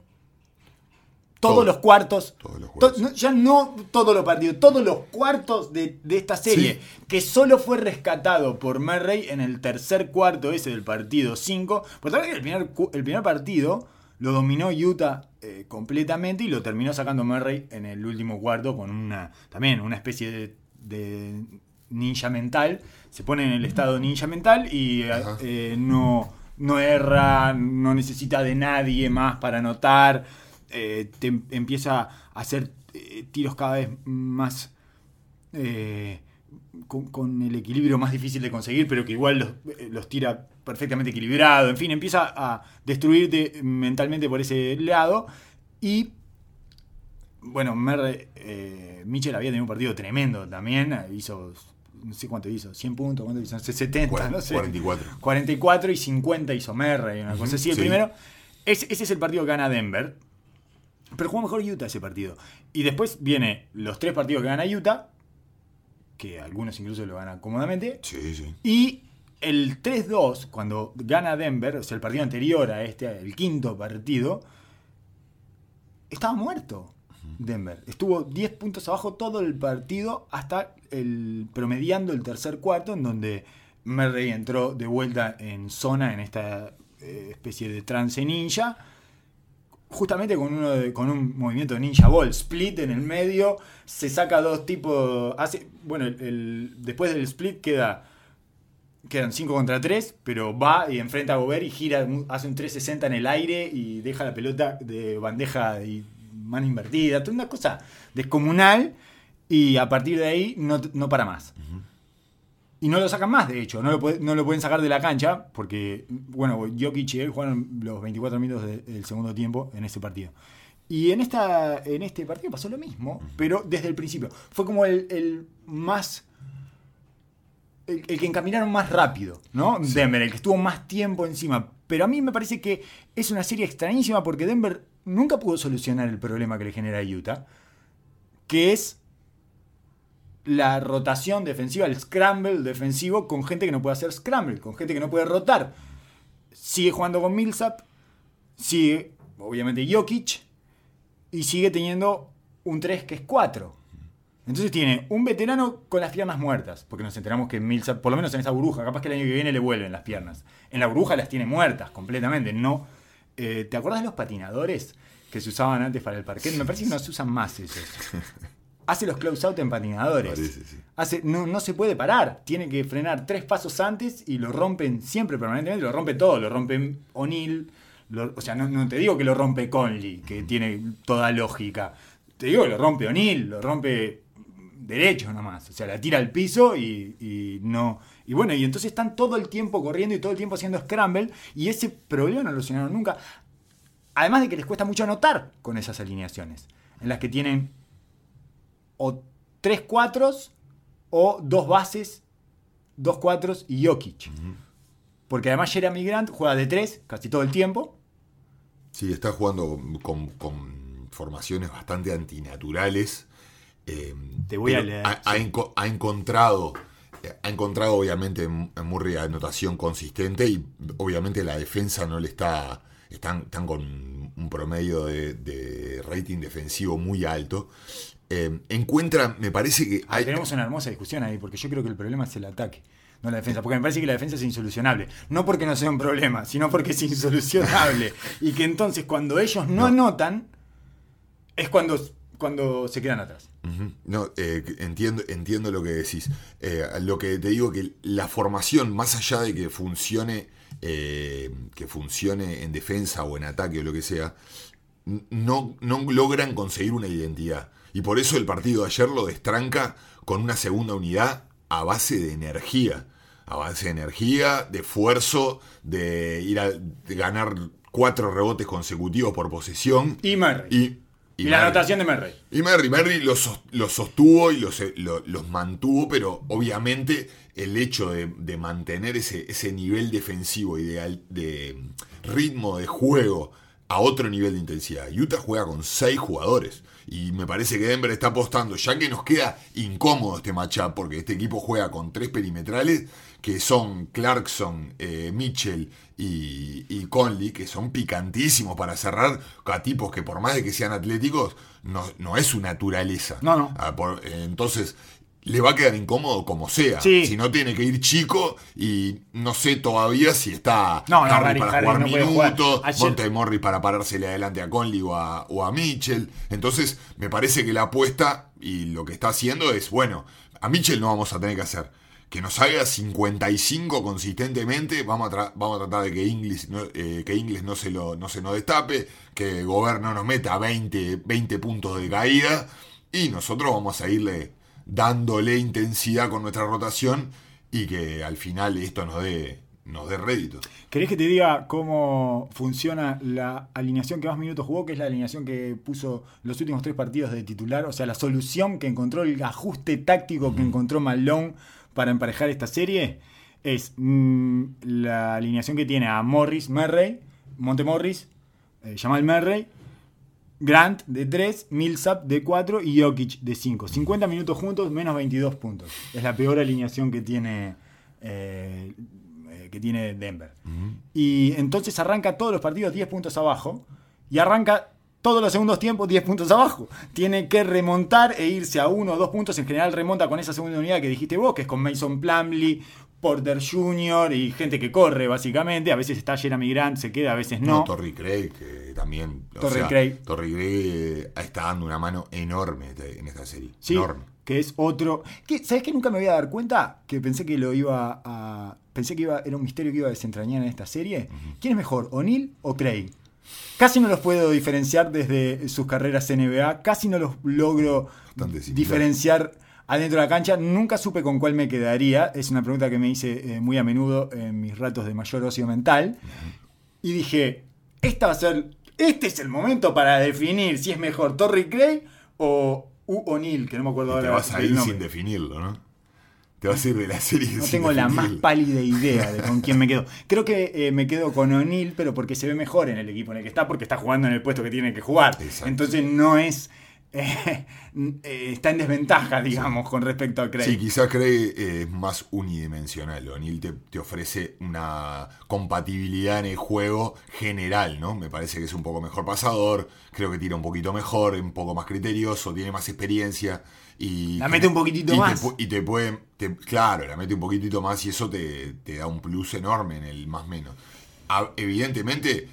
todos Todo. los cuartos. Todos los To- no, ya no todos los partidos, todos los cuartos de, de esta serie, que solo fue rescatado por Murray en el tercer cuarto ese del partido 5. Por tal que el primer, el primer partido lo dominó Utah eh, completamente y lo terminó sacando Murray en el último cuarto con una también una especie de, de ninja mental. Se pone en el estado ninja mental y eh, no, no erra, no necesita de nadie más para anotar. eh, em- empieza a hacer eh, tiros cada vez más eh, con, el equilibrio más difícil de conseguir, pero que igual los, tira perfectamente equilibrado. En fin, empieza a destruirte mentalmente por ese lado. Y bueno, eh, Mitchell había tenido un partido tremendo también. Hizo, no sé cuánto hizo, 100 puntos, cuánto hizo, No sé, 70, no sé. 44. 44 y 50 hizo Merre, una cosa así. El sí. primero, ese, ese es el partido que gana Denver. Pero jugó mejor Utah ese partido. Y después viene los tres partidos que gana Utah, que algunos incluso lo ganan cómodamente. Sí, sí. Y el 3-2, cuando gana Denver, o sea, el partido anterior a este, el quinto partido, estaba muerto Denver. Estuvo 10 puntos abajo todo el partido hasta el promediando el tercer cuarto, en donde Murray entró de vuelta en zona en esta eh, especie de trance ninja. Justamente con, uno de- con un movimiento de ninja ball, split en el medio, se saca dos tipos. Hace, bueno, después del split queda quedan 5 contra 3, pero va y enfrenta a Gobert y gira, hace un 360 en el aire y deja la pelota de bandeja y mano invertida, toda una cosa descomunal y a partir de ahí no, no para más. Y no lo sacan más, de hecho, no lo, puede- no lo pueden sacar de la cancha porque, bueno, Jokic y él jugaron los 24 minutos de- del segundo tiempo en ese partido. Y en, esta, en este partido pasó lo mismo, pero desde el principio. Fue como el, el más el, el que encaminaron más rápido, ¿no? Denver, el que estuvo más tiempo encima. Pero a mí me parece que es una serie extrañísima porque Denver nunca pudo solucionar el problema que le genera Utah, que es la rotación defensiva, el scramble defensivo con gente que no puede hacer scramble, con gente que no puede rotar. Sigue jugando con Millsap, sigue, obviamente, Jokic, y sigue teniendo un 3 que es 4. Entonces tiene un veterano con las piernas muertas, porque nos enteramos que Millsap, por lo menos en esa burbuja, capaz que el año que viene le vuelven las piernas. En la burbuja las tiene muertas completamente, no. Eh, ¿Te acuerdas de los patinadores que se usaban antes para el parquet? Me parece que no se usan más esos. Hace los close out en patinadores. Parece, sí. Hace, no, no se puede parar. Tiene que frenar tres pasos antes y lo rompen siempre, permanentemente. Lo rompe todo. Lo rompen O'Neill. O sea, no, no te digo que lo rompe Conley, que tiene toda lógica. Te digo que lo rompe O'Neill. Lo rompe derecho nomás. O sea, la tira al piso y, y no. Y bueno, y entonces están todo el tiempo corriendo y todo el tiempo haciendo scramble. Y ese problema no lo solucionaron nunca. Además de que les cuesta mucho anotar con esas alineaciones. En las que tienen o tres cuatros o dos bases, dos cuatros y Jokic. Porque además Jeremy Grant juega de tres casi todo el tiempo. Sí, está jugando con, con formaciones bastante antinaturales. eh, Te voy a leer, Ha, ha enco- ha encontrado, ha encontrado obviamente en Murray anotación consistente y obviamente la defensa no le está, están, están con un promedio de, de rating defensivo muy alto. Eh, encuentra, me parece que hay, Tenemos una hermosa discusión ahí, porque yo creo que el problema es el ataque, no la defensa. Porque me parece que la defensa es insolucionable. No porque no sea un problema, sino porque es insolucionable. y que entonces cuando ellos no, anotan, es cuando, cuando se quedan atrás. No, eh, entiendo, entiendo lo que decís. Eh, lo que te digo que la formación, más allá de que funcione eh, que funcione en defensa o en ataque o lo que sea, no, no logran conseguir una identidad. Y por eso el partido de ayer lo destranca con una segunda unidad a base de energía. A base de energía, de esfuerzo, de ir a ganar cuatro rebotes consecutivos por posesión. Y Murray. Y, y, la anotación de Murray. Y Murray, Murray los, sostuvo y los, los, mantuvo, pero obviamente el hecho de, mantener ese, ese, nivel defensivo y de, de ritmo de juego a otro nivel de intensidad. Utah juega con seis jugadores. Y me parece que Denver está apostando, ya que nos queda incómodo este matchup, porque este equipo juega con tres perimetrales, que son Clarkson, eh, Mitchell y, Conley, que son picantísimos para cerrar a tipos que por más de que sean atléticos, no, es su naturaleza. No, no. Ah, entonces, le va a quedar incómodo como sea. Si no tiene que ir chico y no sé todavía si está no, Harry para jugar minutos, Monte para parársele adelante a Conley o a, Mitchell. Entonces me parece que la apuesta y lo que está haciendo es, bueno, a Mitchell no vamos a tener que hacer. Que nos haga 55 consistentemente, vamos a, vamos a tratar de que Ingles no, eh, que no, se lo, no se nos destape, que Gobern no nos meta 20, 20 puntos de caída y nosotros vamos a irle dándole intensidad con nuestra rotación y que al final esto nos dé, nos dé réditos. ¿Querés que te diga cómo funciona la alineación que más minutos jugó, que es la alineación que puso los últimos tres partidos de titular? O sea, la solución que encontró, el ajuste táctico que encontró Malone para emparejar esta serie es mm, la alineación que tiene a Morris, Murray, Montemorris, eh, Jamal Murray Grant de 3, Millsap de 4 y Jokic de 5. 50 minutos juntos, menos 22 puntos. Es la peor alineación que tiene, eh, eh, que tiene Denver. Y entonces arranca todos los partidos 10 puntos abajo y arranca todos los segundos tiempos 10 puntos abajo. Tiene que remontar e irse a 1 o 2 puntos. En general remonta con esa segunda unidad que dijiste vos, que es con Mason Plumley, Porter Jr. y gente que corre, básicamente. A veces está Jeremy Grant, se queda, a veces no. no Torrey Craig, que también. Torrey Craig. Torrey Craig eh, está dando una mano enorme en esta serie. Sí, enorme. Que es otro. ¿Sabes que nunca me voy a dar cuenta? Que pensé que lo iba a. Pensé que iba, era un misterio que iba a desentrañar en esta serie. ¿Quién es mejor, O'Neill o Craig? Casi no los puedo diferenciar desde sus carreras NBA. Casi no los logro diferenciar adentro de la cancha. Nunca supe con cuál me quedaría. Es una pregunta que me hice eh, muy a menudo en mis ratos de mayor ocio mental. Y dije, esta va a ser, este es el momento para definir si es mejor Torrey Cray o U O'Neill, que no me acuerdo ahora. Te vas a ir sin definirlo, ¿no? Te vas a ir de la serie. No tengo la más pálida idea de con quién me quedo. Creo que eh, me quedo con O'Neill, pero porque se ve mejor en el equipo en el que está, porque está jugando en el puesto que tiene que jugar. Entonces no es eh, eh, está en desventaja, digamos, con respecto a Craig. Sí, quizás Craig es más unidimensional. O'Neill te, ofrece una compatibilidad en el juego general, ¿no? Me parece que es un poco mejor pasador, creo que tira un poquito mejor, un poco más criterioso, tiene más experiencia. Y la mete un poquitito más. y te puede, claro, la mete un poquitito más y eso te, te da un plus enorme en el más menos. evidentemente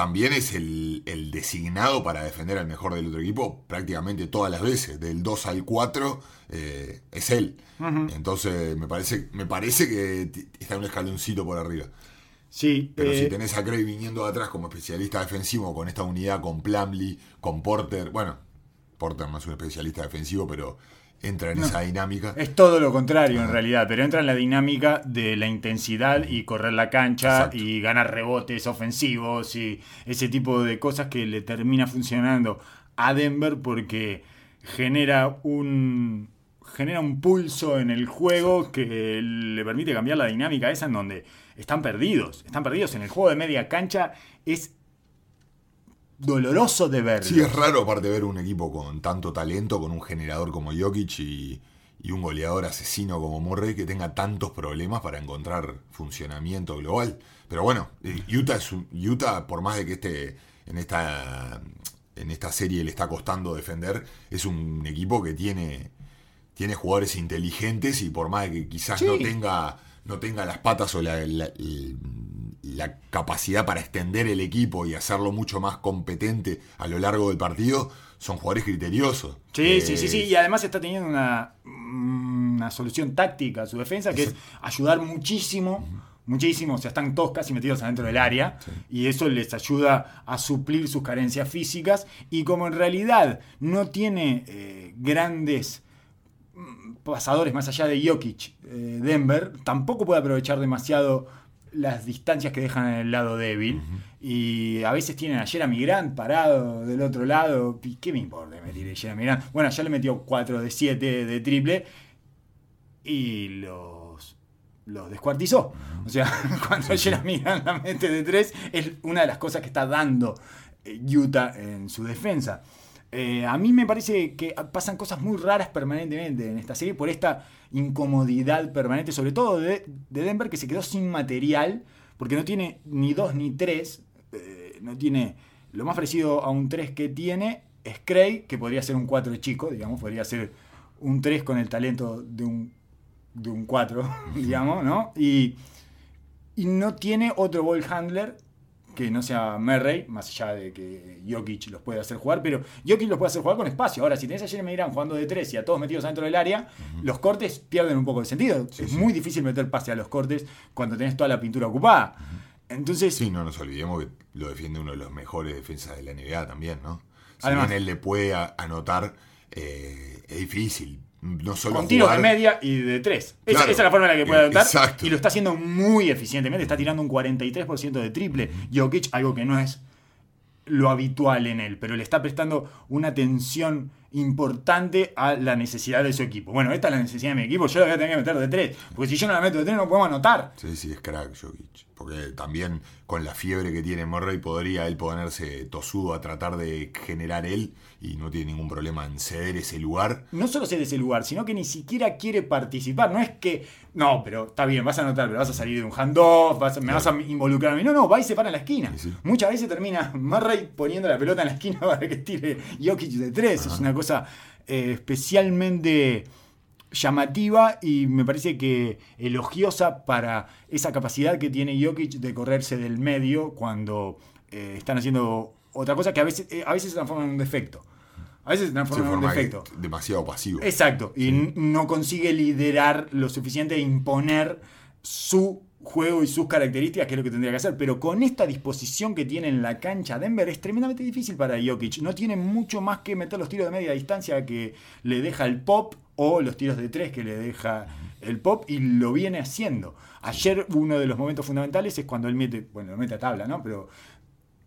también es el, designado para defender al mejor del otro equipo prácticamente todas las veces. Del 2 al 4 eh, es él. Entonces me parece, me parece que está un escaloncito por arriba. Sí, Pero si eh, tenés a Craig viniendo de atrás como especialista defensivo con esta unidad, con Plumlee, con Porter, bueno, Porter no es un especialista defensivo, pero entra en esa dinámica. Es todo lo contrario en realidad, pero entra en la dinámica de la intensidad y correr la cancha y ganar rebotes ofensivos y ese tipo de cosas que le termina funcionando a Denver porque genera un genera un pulso en el juego que le permite cambiar la dinámica esa en donde están perdidos, están perdidos en el juego de media cancha es doloroso de ver. Sí, es raro aparte ver un equipo con tanto talento, con un generador como Jokic y, un goleador asesino como Murray que tenga tantos problemas para encontrar funcionamiento global. Pero bueno, eh, Utah es un, Utah, por más de que esté en esta, en esta serie le está costando defender, es un equipo que tiene, tiene jugadores inteligentes y por más de que quizás no tenga no tenga las patas o la, la capacidad para extender el equipo y hacerlo mucho más competente a lo largo del partido, son jugadores criteriosos. Sí, sí, sí, sí, y además está teniendo una, una solución táctica a su defensa, que es ayudar muchísimo, muchísimo, o sea, están todos casi metidos adentro del área y eso les ayuda a suplir sus carencias físicas y como en realidad no tiene eh, grandes mm, pasadores más allá de Jokic, eh, Denver, tampoco puede aprovechar demasiado las distancias que dejan en el lado débil. Y a veces tienen a Jeremy Grant parado del otro lado. ¿Qué me importa que me tire Jeremy Grant? Bueno, ya le metió 4 de 7 de triple. Y los, los descuartizó. O sea, cuando Jeremy Grant la mete de 3, es una de las cosas que está dando eh, Utah en su defensa. Eh, a mí me parece que pasan cosas muy raras permanentemente en esta serie por esta incomodidad permanente, sobre todo de, Denver, que se quedó sin material, porque no tiene ni dos ni tres, eh, no tiene lo más parecido a un 3 que tiene es Craig, que podría ser un 4 chico, digamos, podría ser un 3 con el talento de un, de un 4, digamos, ¿no? Y, y no tiene otro ball handler que no sea Murray, más allá de que Jokic los puede hacer jugar, pero Jokic los puede hacer jugar con espacio. Ahora, si tenés a Jeremy Grant jugando de tres y a todos metidos dentro del área, los cortes pierden un poco de sentido. es muy difícil meter pase a los cortes cuando tenés toda la pintura ocupada. Entonces. Sí, no nos olvidemos que lo defiende uno de los mejores defensas de la NBA también, ¿no? Si bien él le puede anotar, eh, es difícil no solo con tiros de media y de tres. esa, es la forma en la que puede anotar. Y lo está haciendo muy eficientemente. Está tirando un 43% de triple. Jokic, algo que no es lo habitual en él, pero le está prestando una atención importante a la necesidad de su equipo. Bueno, esta es la necesidad de mi equipo, yo la voy a tener que meter de tres, porque si yo no la meto de tres no podemos anotar. Sí, sí, es crack Jokic, porque también con la fiebre que tiene Murray podría él ponerse tosudo a tratar de generar él y no tiene ningún problema en ceder ese lugar. No solo ceder ese lugar, sino que ni siquiera quiere participar, no es que, no, pero está bien, vas a anotar, pero vas a salir de un handoff, me vas a involucrar a mí, no, no, va y se para en la esquina. Muchas veces termina Murray poniendo la pelota en la esquina para que tire Jokic de tres, es una cosa eh, especialmente llamativa y me parece que elogiosa para esa capacidad que tiene Jokic de correrse del medio cuando eh, están haciendo otra cosa que a veces, eh, a veces se transforma en un defecto. A veces se transforma en un defecto. Demasiado pasivo. Exacto. Y no consigue liderar lo suficiente e imponer su juego y sus características, que es lo que tendría que hacer. Pero con esta disposición que tiene en la cancha Denver es tremendamente difícil para Jokic. No tiene mucho más que meter los tiros de media distancia que le deja el pop o los tiros de tres que le deja el pop y lo viene haciendo. Ayer uno de los momentos fundamentales es cuando él mete, bueno, lo mete a tabla, ¿no? Pero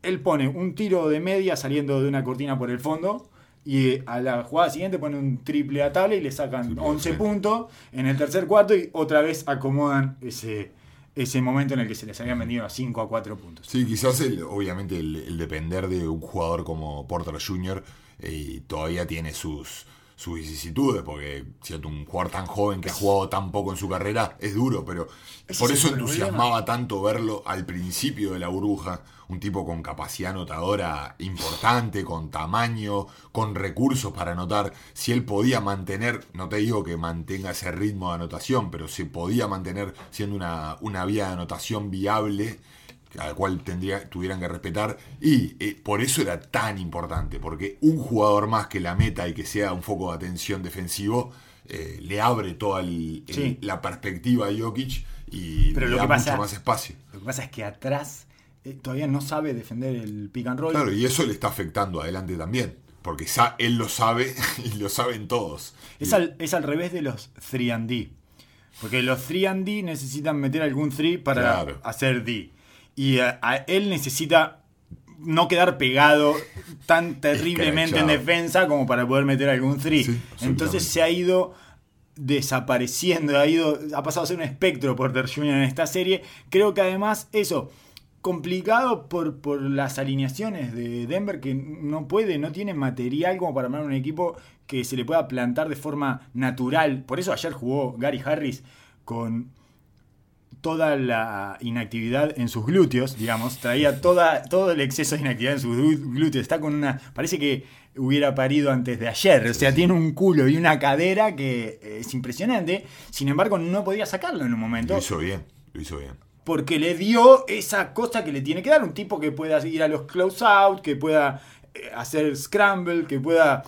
él pone un tiro de media saliendo de una cortina por el fondo y a la jugada siguiente pone un triple a tabla y le sacan 11 puntos en el tercer cuarto y otra vez acomodan ese ese momento en el que se les habían vendido a 5 a 4 puntos. Sí, quizás el, obviamente el, depender de un jugador como Porter Jr. Eh, todavía tiene sus, sus vicisitudes, porque siendo un jugador tan joven que ha jugado tan poco en su carrera es duro, pero por eso entusiasmaba tanto verlo al principio de la burbuja, un tipo con capacidad anotadora importante, con tamaño, con recursos para anotar. Si él podía mantener, no te digo que mantenga ese ritmo de anotación, pero se podía mantener siendo una, una vía de anotación viable al cual tendría, tuvieran que respetar. Y eh, por eso era tan importante, porque un jugador más que la meta y que sea un foco de atención defensivo, eh, le abre toda la perspectiva a Jokic y le da mucho más espacio. Lo que pasa es que atrás eh, todavía no sabe defender el pick and roll. Claro, y eso le está afectando adelante también. Porque él lo sabe y lo saben todos. Es, al, es al revés de los 3D. Porque los 3D necesitan meter algún 3 para hacer D. Y a, él necesita no quedar pegado tan terriblemente en defensa como para poder meter algún 3. Entonces se ha ido desapareciendo, ha ido ha pasado a ser un espectro Porter Jr. en esta serie. Creo que además eso complicado por, por las alineaciones de Denver que no puede, no tiene material como para armar un equipo que se le pueda plantar de forma natural. Por eso ayer jugó Gary Harris con toda la inactividad en sus glúteos, digamos, traía toda, todo el exceso de inactividad en sus glúteos. Está con una. Parece que hubiera parido antes de ayer. O sea, tiene un culo y una cadera que es impresionante. Sin embargo, no podía sacarlo en un momento. Lo hizo bien, lo hizo bien. Porque le dio esa cosa que le tiene que dar. Un tipo que pueda ir a los close out, que pueda eh, hacer scramble, que pueda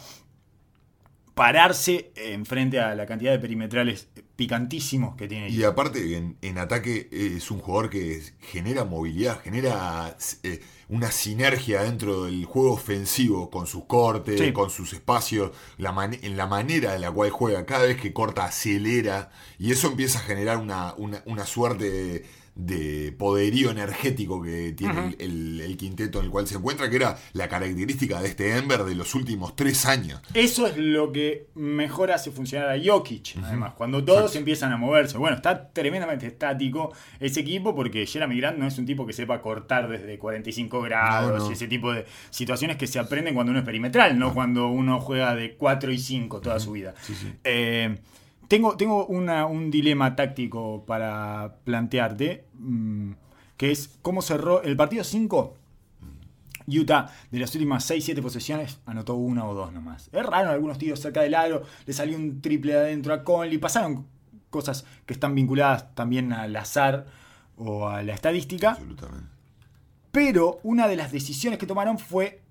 pararse enfrente a la cantidad de perimetrales picantísimos que tiene. Y aparte, en, en ataque es un jugador que genera movilidad, genera eh, una sinergia dentro del juego ofensivo con sus cortes, Sí. con sus espacios, la man- en la manera en la cual juega. Cada vez que corta, acelera. Y eso empieza a generar una, una, una suerte de, de poderío energético que tiene el, el- el quinteto en el cual se encuentra, que era la característica de este Denver de los últimos tres años. Eso es lo que mejor hace funcionar a Jokic, además, cuando todos empiezan a moverse. Bueno, está tremendamente estático ese equipo porque Jeremy Grant no es un tipo que sepa cortar desde 45 grados No, no. y ese tipo de situaciones que se aprenden cuando uno es perimetral, no cuando uno juega de 4 y 5 toda su vida. Eh, tengo tengo una- un dilema táctico para plantearte, mm, que es cómo cerró el partido 5. Utah, de las últimas 6-7 posesiones, anotó una o dos nomás. Erraron algunos tiros cerca del aro, le salió un triple de adentro a Conley. Pasaron cosas que están vinculadas también al azar o a la estadística. Absolutamente. Pero una de las decisiones que tomaron fue.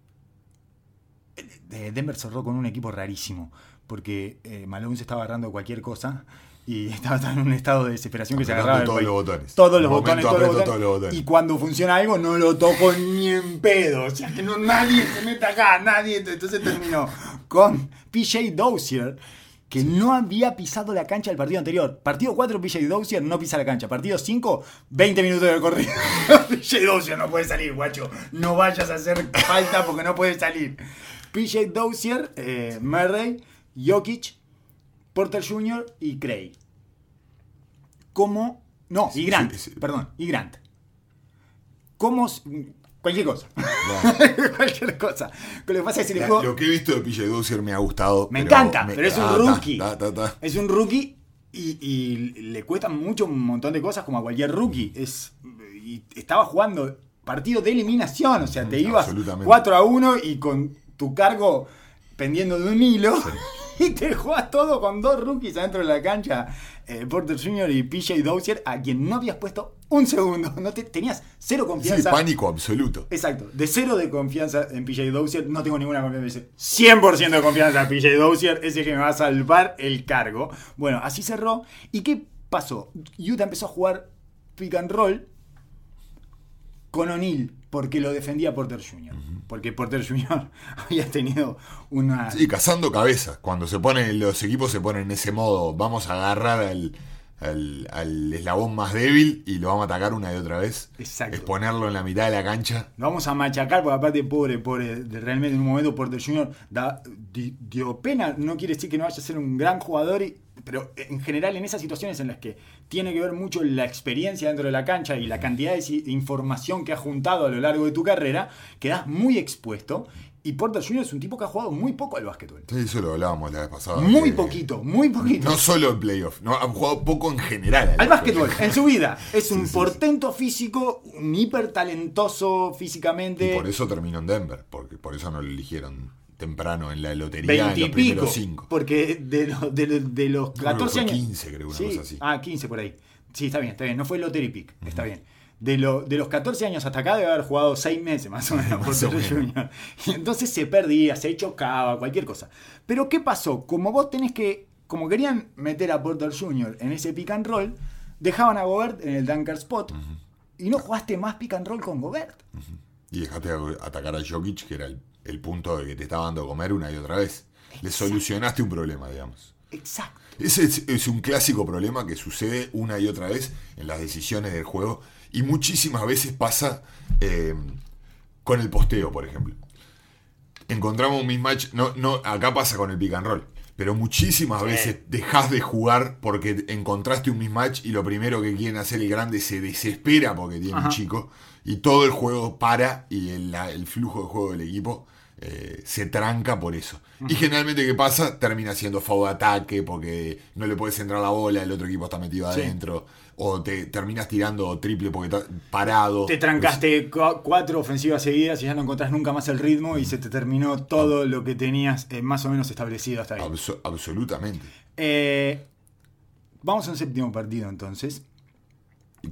eh, Denver cerró con un equipo rarísimo. Porque eh, Malone se estaba agarrando de cualquier cosa. Y estaba en un estado de desesperación que se agarraba todos los botones. Todos los botones, todos los aprieto botones. todos los botones. Y cuando funciona algo, no lo toco ni en pedo. O sea, que no, nadie se meta acá, nadie. Entonces terminó con PJ Dozier, que no había pisado la cancha el partido anterior. Partido 4, PJ Dozier no pisa la cancha. Partido 5, 20 minutos de corrido. PJ Dozier no puede salir, guacho. No vayas a hacer falta porque no puede salir. PJ Dozier, eh, Murray, Jokic, Porter Jr. y Cray. ¿Cómo? No, y Grant. sí, sí. Perdón, y Grant. ¿Cómo? Cualquier cosa. Cualquier cosa. Lo que pasa es que el La- juego- lo que he visto de PJ Dozier me ha gustado. me pero encanta, me- pero es un ah, rookie. ta, ta, ta. Es un rookie y, y le cuesta mucho un montón de cosas como a cualquier rookie. Es, y estaba jugando partido de eliminación, o sea, te ibas absolutamente. 4 a 1 y con tu cargo pendiendo de un hilo. Y te juegas todo con dos rookies adentro de la cancha, eh, Porter Jr. y PJ Dozier, a quien no habías puesto un segundo. No te, tenías cero Sí, confianza. pánico absoluto. Exacto, de cero de confianza en PJ Dozier, no tengo ninguna confianza. 100% de confianza en PJ Dozier, ese que me va a salvar el cargo. Bueno, así cerró. ¿Y qué pasó? Utah empezó a jugar pick and roll con O'Neal, porque lo defendía Porter Jr. Porque Porter Jr. había tenido una... Sí, cazando cabezas. Cuando se ponen, los equipos se ponen en ese modo, vamos a agarrar al, al, al eslabón más débil y lo vamos a atacar una y otra vez. Exacto. Exponerlo en la mitad de la cancha. Lo vamos a machacar, porque aparte, pobre, pobre, realmente en un momento Porter Jr. Da, di- dio pena, no quiere decir que no vaya a ser un gran jugador, y- pero en general en esas situaciones en las que tiene que ver mucho la experiencia dentro de la cancha y la cantidad de información que has juntado a lo largo de tu carrera, quedas muy expuesto. Y Porter Jr. es un tipo que ha jugado muy poco al básquetbol. Sí, eso lo hablábamos la vez pasada. Muy que- poquito, muy poquito. No solo en playoff, no, han jugado poco en general. Al básquetbol, en su vida. Es un Sí, sí, sí. portento físico, un hiper talentoso físicamente. Y por eso terminó en Denver, porque por eso no lo eligieron temprano en la lotería, en 20 y los pico. cinco. Porque de, lo- de lo- de los Creo que 14 fue años. 15, creo, una Sí, cosa así. Ah, 15 por ahí. Sí, está bien, está bien. No fue lottery pick, está bien. De, lo, de los 14 años hasta acá debe haber jugado 6 meses más o menos por. Jr. Y entonces se perdía, se chocaba, cualquier cosa. Pero ¿qué pasó? Como vos tenés que. Como querían meter a Porter Jr. en ese pick and roll, dejaban a Gobert en el dunker spot. Y no jugaste más pick and roll con Gobert. Y dejaste de atacar a Jokic, que era el, el punto de que te estaba dando a comer una y otra vez. Le solucionaste un problema, digamos. Exacto. Ese es, es un clásico problema que sucede una y otra vez en las decisiones del juego y muchísimas veces pasa eh, con el posteo, por ejemplo. Encontramos un mismatch, no, no, acá pasa con el pick and roll, pero muchísimas veces dejas de jugar porque encontraste un mismatch y lo primero que quieren hacer el grande se desespera porque tiene Ajá. un chico y todo el juego para y el, la- el flujo de juego del equipo eh, se tranca por eso. Y generalmente, ¿qué pasa? Termina siendo foul de ataque porque no le puedes entrar la bola, el otro equipo está metido Sí. adentro. O te terminas tirando triple porque está parado. Te trancaste cu- cuatro ofensivas seguidas y ya no encontrás nunca más el ritmo y se te terminó todo lo que tenías eh, más o menos establecido hasta ahí. Abso- absolutamente. Eh, vamos a un séptimo partido entonces.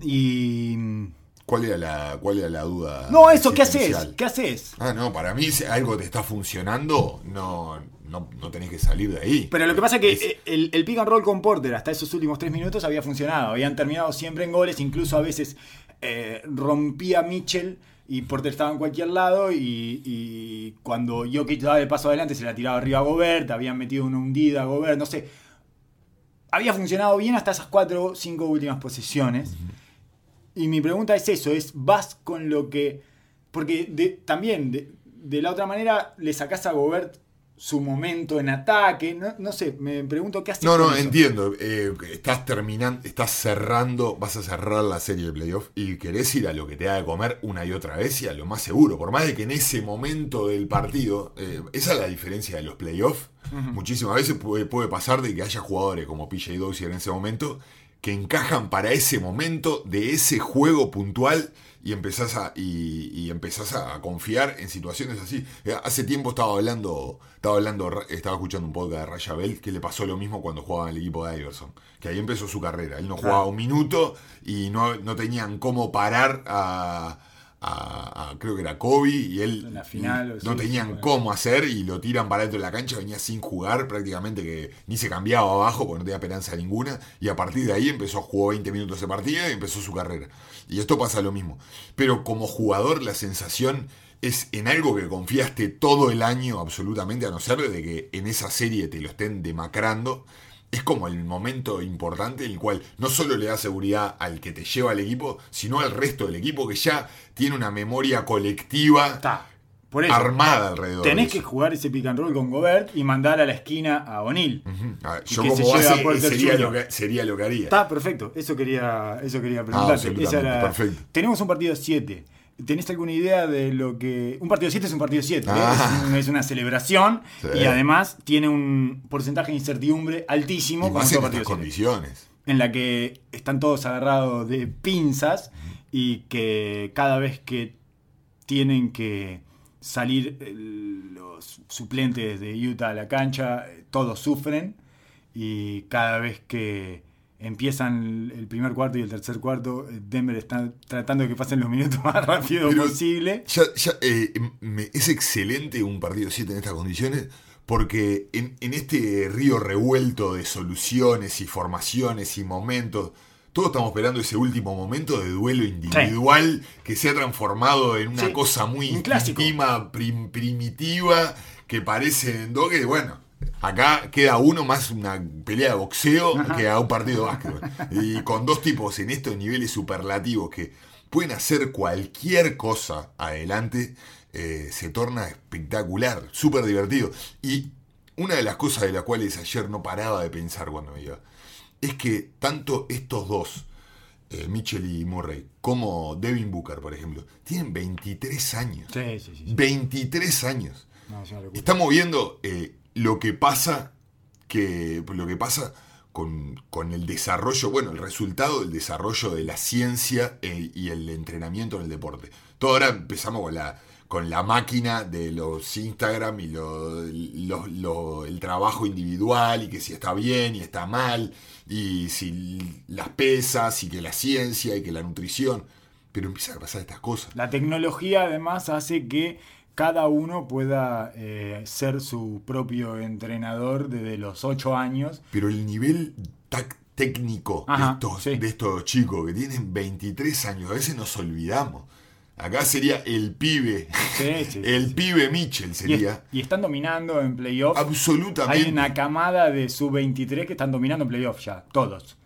Y mm, ¿Cuál era la, cuál era la duda? No, eso, ¿qué haces? ¿Qué haces? Ah, no, para mí si algo te está funcionando, no, no, no tenés que salir de ahí. Pero lo que pasa es que Es- el, el pick and roll con Porter hasta esos últimos tres minutos había funcionado. Habían terminado siempre en goles, incluso a veces eh, rompía Mitchell y Porter estaba en cualquier lado y, y cuando Jokic daba el paso adelante se la tiraba arriba a Gobert, habían metido una hundida a Gobert, no sé. Había funcionado bien hasta esas cuatro o cinco últimas posiciones. Y mi pregunta es eso, es vas con lo que... Porque de- también, de, de la otra manera, le sacás a Gobert su momento en ataque. No, no sé, me pregunto qué haces No, no, con eso? entiendo. eh, estás terminando, estás cerrando, vas a cerrar la serie de playoff y querés ir a lo que te da de comer una y otra vez y a lo más seguro. Por más de que en ese momento del partido, eh, esa es la diferencia de los playoffs. Muchísimas veces puede, puede pasar de que haya jugadores como PJ Dozier en ese momento que encajan para ese momento de ese juego puntual y empezás a, y, y empezás a confiar en situaciones así. Eh, Hace tiempo estaba hablando, estaba hablando, estaba escuchando un podcast de Raya Bell que le pasó lo mismo cuando jugaba en el equipo de Iverson, que ahí empezó su carrera. Él no jugaba un minuto y no, no tenían cómo parar a, a- a- creo que era Kobe y él final, no sí, tenían bueno. cómo hacer y lo tiran para dentro de la cancha, venía sin jugar prácticamente que ni se cambiaba abajo porque no tenía esperanza ninguna y a partir de ahí empezó a jugar 20 minutos de partida y empezó su carrera. Y esto pasa lo mismo. Pero como jugador la sensación es en algo que confiaste todo el año absolutamente, a no ser de que en esa serie te lo estén demacrando. Es como el momento importante en el cual no solo le da seguridad al que te lleva al equipo, sino al resto del equipo que ya tiene una memoria colectiva. Por eso. armada alrededor. Tenés que jugar ese pick and roll con Gobert y mandar a la esquina a ver, Y yo como a base sería lo, que, sería lo que haría. Está perfecto, eso quería, eso quería preguntarte. Esa era- perfecto. Tenemos un partido 7. ¿Tenés alguna idea de lo que. Un partido 7 es un partido 7, ¿eh? Ah. es, un- es una celebración Sí. y además tiene un porcentaje de incertidumbre altísimo, y más en estas 7, condiciones. en la que están todos agarrados de pinzas y que cada vez que tienen que salir eh, los suplentes de Utah a la cancha, eh, todos sufren y cada vez que empiezan el primer cuarto y el tercer cuarto, eh, Denver está tratando de que pasen los minutos más rápido Pero- posible. Ya, ya, eh, me- es excelente un partido 7 en estas condiciones porque en, en este río revuelto de soluciones y formaciones y momentos, todos estamos esperando ese último momento de duelo individual que se ha transformado en una Sí, cosa muy un prim- primitiva, que parece en que bueno, acá queda uno más una pelea de boxeo Ajá. que a un partido de básquetbol. Y con dos tipos en estos niveles superlativos que pueden hacer cualquier cosa adelante, eh, se torna espectacular, súper divertido. Y una de las cosas de las cuales ayer no paraba de pensar cuando me iba, es que tanto estos dos, eh, Mitchell y Murray, como Devin Booker, por ejemplo, tienen 23 años. Sí, sí, sí. sí. 23 años. No. Estamos viendo eh, lo que pasa, que lo que pasa con, con el desarrollo, bueno, el resultado del desarrollo de la ciencia eh, y el entrenamiento en el deporte. Todo ahora empezamos con la, con la máquina de los Instagram y lo- el trabajo individual y que si está bien y está mal y si las pesas y que la ciencia y que la nutrición. Pero empiezan a pasar estas cosas. La tecnología además hace que cada uno pueda eh, ser su propio entrenador desde los 8 años. Pero el nivel técnico de, estos, sí. de estos chicos que tienen 23 años, a veces nos olvidamos. Acá sería el pibe, Sí, sí, el sí. pibe Mitchell sería. y están dominando en playoff. Absolutamente. Hay una camada de sub-23 que están dominando en playoff ya, todos.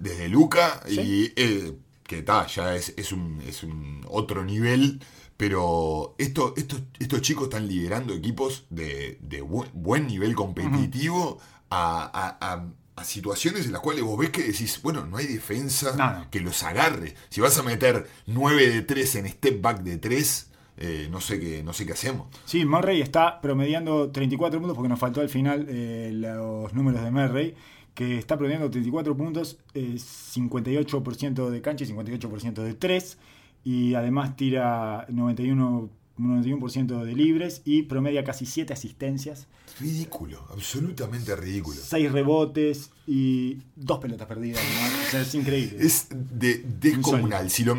Desde Luca y eh, que está, ya es, es, un, es un otro nivel. Pero esto, estos, estos chicos están liderando equipos de, de buen, nivel competitivo a, a- a- a situaciones en las cuales vos ves que decís, bueno, no hay defensa No, no. que los agarre. Si vas a meter 9 de 3 en step back de 3, eh, no, sé qué, no sé qué hacemos. Sí, Murray está promediando 34 puntos porque nos faltó al final eh, los números de Murray, que está promediando 34 puntos, eh, 58% de cancha y 58% de 3, y además tira 91 un 91% de libres y promedia casi 7 asistencias, Ridículo, absolutamente ridículo. 6 rebotes y 2 pelotas perdidas. ¿no? O sea, es increíble. Es de, descomunal. Si lo-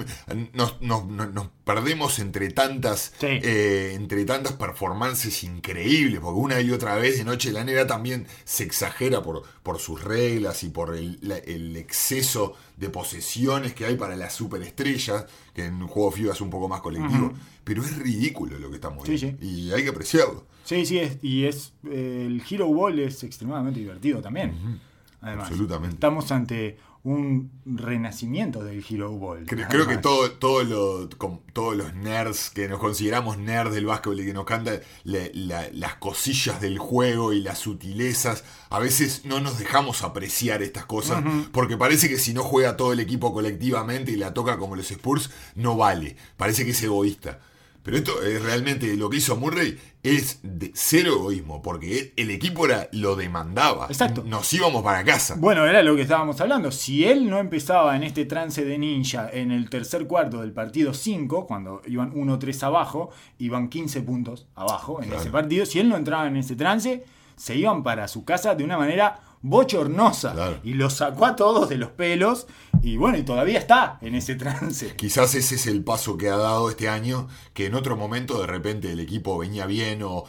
nos, nos- nos- nos perdemos entre tantas, Sí. eh, entre tantas performances increíbles, porque una y otra vez de Noche de la Negra también se exagera por, por sus reglas y por el, la- el exceso de posesiones que hay para las superestrellas, que en un juego FIBA es un poco más colectivo. Pero es ridículo lo que estamos Sí, viendo. Y hay que apreciarlo. Sí, sí, es, y es eh, el Hero Ball es extremadamente divertido también. Además, Absolutamente. estamos ante un renacimiento del Hero Ball. Creo, creo que Además. todo, todo lo- com- todos los nerds que nos consideramos nerds del básquetbol y que nos cantan la- las cosillas del juego y las sutilezas, a veces no nos dejamos apreciar estas cosas porque parece que si no juega todo el equipo colectivamente y la toca como los Spurs, no vale. Parece que es egoísta. Pero esto es realmente lo que hizo Murray es de cero egoísmo, porque el equipo era, lo demandaba. Exacto. Nos íbamos para casa. Bueno, era lo que estábamos hablando. Si él no empezaba en este trance de ninja en el tercer cuarto del partido 5, cuando iban 1-3 abajo, iban 15 puntos abajo en Claro. ese partido, si él no entraba en ese trance, se iban para su casa de una manera bochornosa. Claro. Y los sacó a todos de los pelos. Y bueno, y todavía está en ese trance. Quizás ese es el paso que ha dado este año, que en otro momento de repente el equipo venía bien o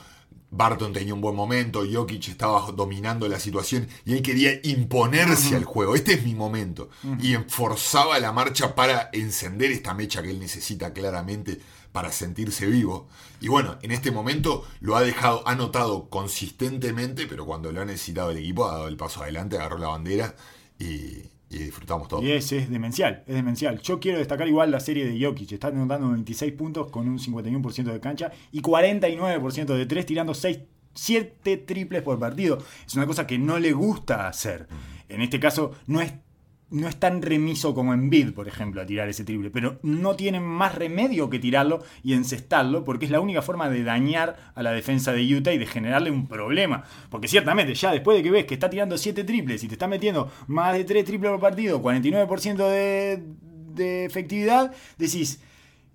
Barton tenía un buen momento, Jokic estaba dominando la situación y él quería imponerse al juego. Este es mi momento. Y forzaba la marcha para encender esta mecha que él necesita claramente para sentirse vivo. Y bueno, en este momento lo ha dejado, ha notado consistentemente, pero cuando lo ha necesitado el equipo ha dado el paso adelante, agarró la bandera y, y disfrutamos todo. Y es, es demencial, es demencial. Yo quiero destacar igual la serie de Jokic. Está anotando 26 puntos con un 51% de cancha y 49% de 3, tirando 6, 7 triples por partido. Es una cosa que no le gusta hacer. En este caso, no es, no es tan remiso como en Bid, por ejemplo, a tirar ese triple. Pero no tienen más remedio que tirarlo y encestarlo, porque es la única forma de dañar a la defensa de Utah y de generarle un problema. Porque ciertamente, ya después de que ves que está tirando 7 triples y te está metiendo más de 3 triples por partido, 49% de, de efectividad, decís,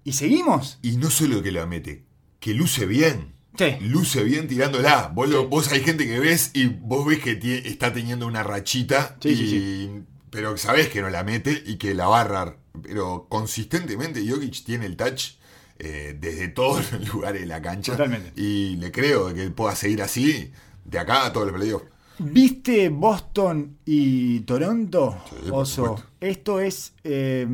¿y seguimos? Y no solo que la mete, que luce bien. Sí. Luce bien tirándola. Vos, hay gente que ves y vos ves que está teniendo una rachita. Sí, y- sí, Pero sabés que no la mete y que la va a agarrar. Pero consistentemente Jokic tiene el touch eh, desde todos los lugares de la cancha. Totalmente. Y le creo que pueda seguir así de acá a todos los playoffs. ¿Viste Boston y Toronto? Sí, Oso, esto es... eh,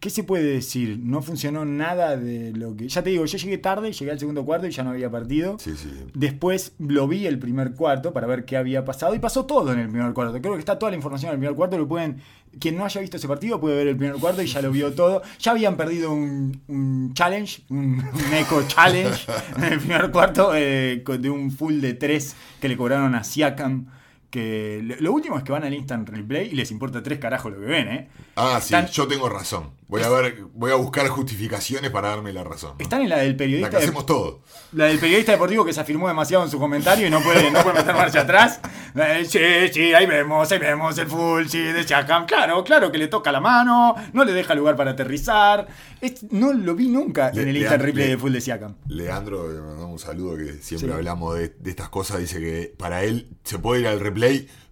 ¿Qué se puede decir? No funcionó nada de lo que... Ya te digo, yo llegué tarde, llegué al segundo cuarto y ya no había partido. Sí, sí. Después lo vi el primer cuarto para ver qué había pasado y pasó todo en el primer cuarto. Creo que está toda la información en el primer cuarto. Lo pueden, quien no haya visto ese partido puede ver el primer cuarto y ya lo vio todo. Ya habían perdido un, un challenge, un, un eco challenge en el primer cuarto eh, de un full de tres que le cobraron a Siakam. Que lo- último es que van al instant replay y les importa tres carajos lo que ven, ¿eh? Ah, sí, yo tengo razón. Voy a ver, voy a buscar justificaciones para darme la razón. ¿no? Están en la del La periodista. que de- hacemos todo. La del periodista deportivo que se afirmó demasiado en su comentario y no puede, no puede meter marcha atrás. Eh, sí, sí, ahí vemos, ahí vemos el full, sí, de Siakam. Claro, claro que le toca la mano, no le deja lugar para aterrizar. Es- no lo vi nunca Le- en el instant replay le- de full de Siakam. Leandro, le mandamos un saludo que siempre Sí. hablamos de, de estas cosas. Dice que para él se puede ir al replay,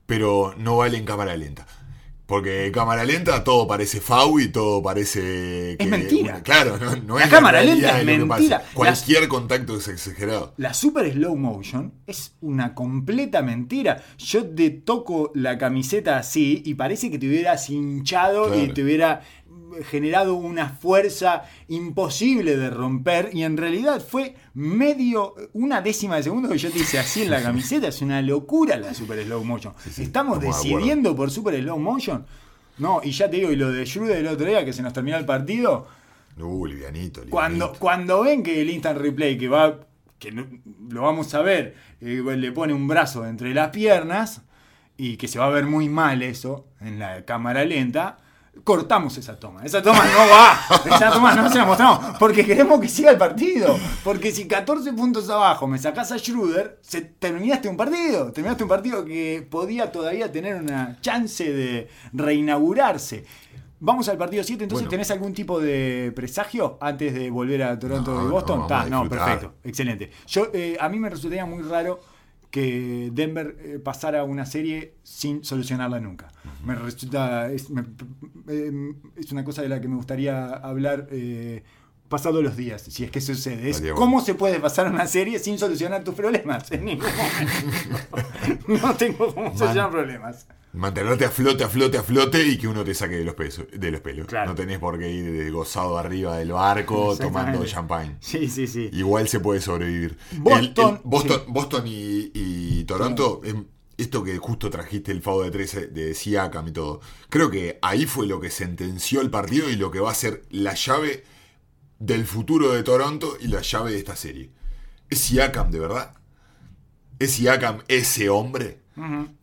pero no vale en cámara lenta. Porque en cámara lenta todo parece FAU y todo parece. que- mentira. claro, no, no La es cámara lenta es mentira. Cualquier contacto es exagerado. La super slow motion es una completa mentira. Yo te toco la camiseta así y parece que te hubieras hinchado y te hubiera generado una fuerza imposible de romper y en realidad fue medio, una décima de segundo que yo te hice así en la camiseta. Es una locura la super slow motion. sí, Estamos decidiendo por super slow motion. No, y ya te digo, y lo de Schroeder el otro día que se nos terminó el partido, Uh, livianito, livianito. cuando, cuando ven que el instant replay que va, que no- lo vamos a ver, eh, le pone un brazo entre las piernas y que se va a ver muy mal eso en la cámara lenta, cortamos esa toma. Esa toma no va, esa toma no se la mostramos, porque queremos que siga el partido. Porque si 14 puntos abajo me sacás a Schroeder, se, terminaste un partido. Terminaste un partido que podía todavía tener una chance de reinaugurarse. Vamos al partido 7, entonces Bueno. ¿tenés algún tipo de presagio antes de volver a Toronto No, y Boston? Ta, no, perfecto, excelente. Yo, eh, a mí me resultaría muy raro que Denver eh, pasara una serie sin solucionarla nunca. Me resulta, es, me- eh, es una cosa de la que me gustaría hablar eh, pasado los días, si es que sucede. Es cómo se puede pasar una serie sin solucionar tus problemas. En ningún momento. no tengo cómo solucionar problemas. Mantenerte a flote, a flote, a flote y que uno te saque de los, pesos, de los pelos. Claro. No tenés por qué ir gozado arriba del barco tomando champagne. Sí, sí, sí. Igual se puede sobrevivir. Boston, El- el- Boston, sí. Boston y, y Toronto, em, esto que justo trajiste el FAO de 13 de Siakam y todo, creo que ahí fue lo que sentenció el partido y lo que va a ser la llave del futuro de Toronto y la llave de esta serie. ¿Es Siakam de verdad? ¿Es Siakam ese hombre?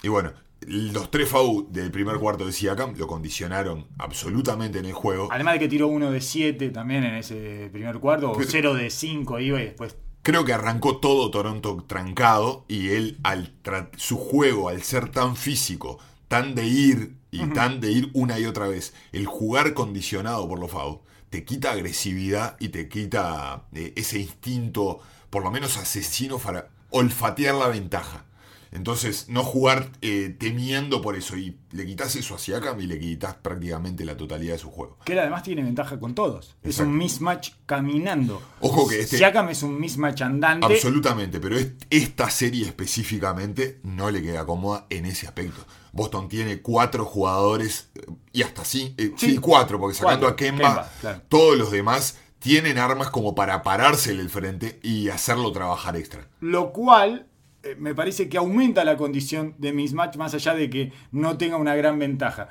Y bueno, los tres FAU del primer cuarto de Siakam lo condicionaron absolutamente en el juego. Además de que tiró uno de 7 también en ese primer cuarto, o Pero- 0 de 5 iba y después. Creo que arrancó todo Toronto trancado y él, al su juego, al ser tan físico, tan de ir y tan de ir una y otra vez, el jugar condicionado por los FAU, te quita agresividad y te quita eh, ese instinto, por lo menos asesino, para olfatear la ventaja. Entonces, no jugar eh, temiendo por eso. Y le quitas eso a Siakam y le quitas prácticamente la totalidad de su juego. Que él además tiene ventaja con todos. Es un mismatch caminando. Ojo que este- Siakam es un mismatch andante. Absolutamente, pero es- esta serie específicamente no le queda cómoda en ese aspecto. Boston tiene cuatro jugadores, y hasta sí, eh, sí, Sí. cuatro, porque sacando Cuatro, a Kemba, Kemba, claro. todos los demás tienen armas como para parársele el frente y hacerlo trabajar extra. Lo cual eh, me parece que aumenta la condición de mismatch más allá de que no tenga una gran ventaja.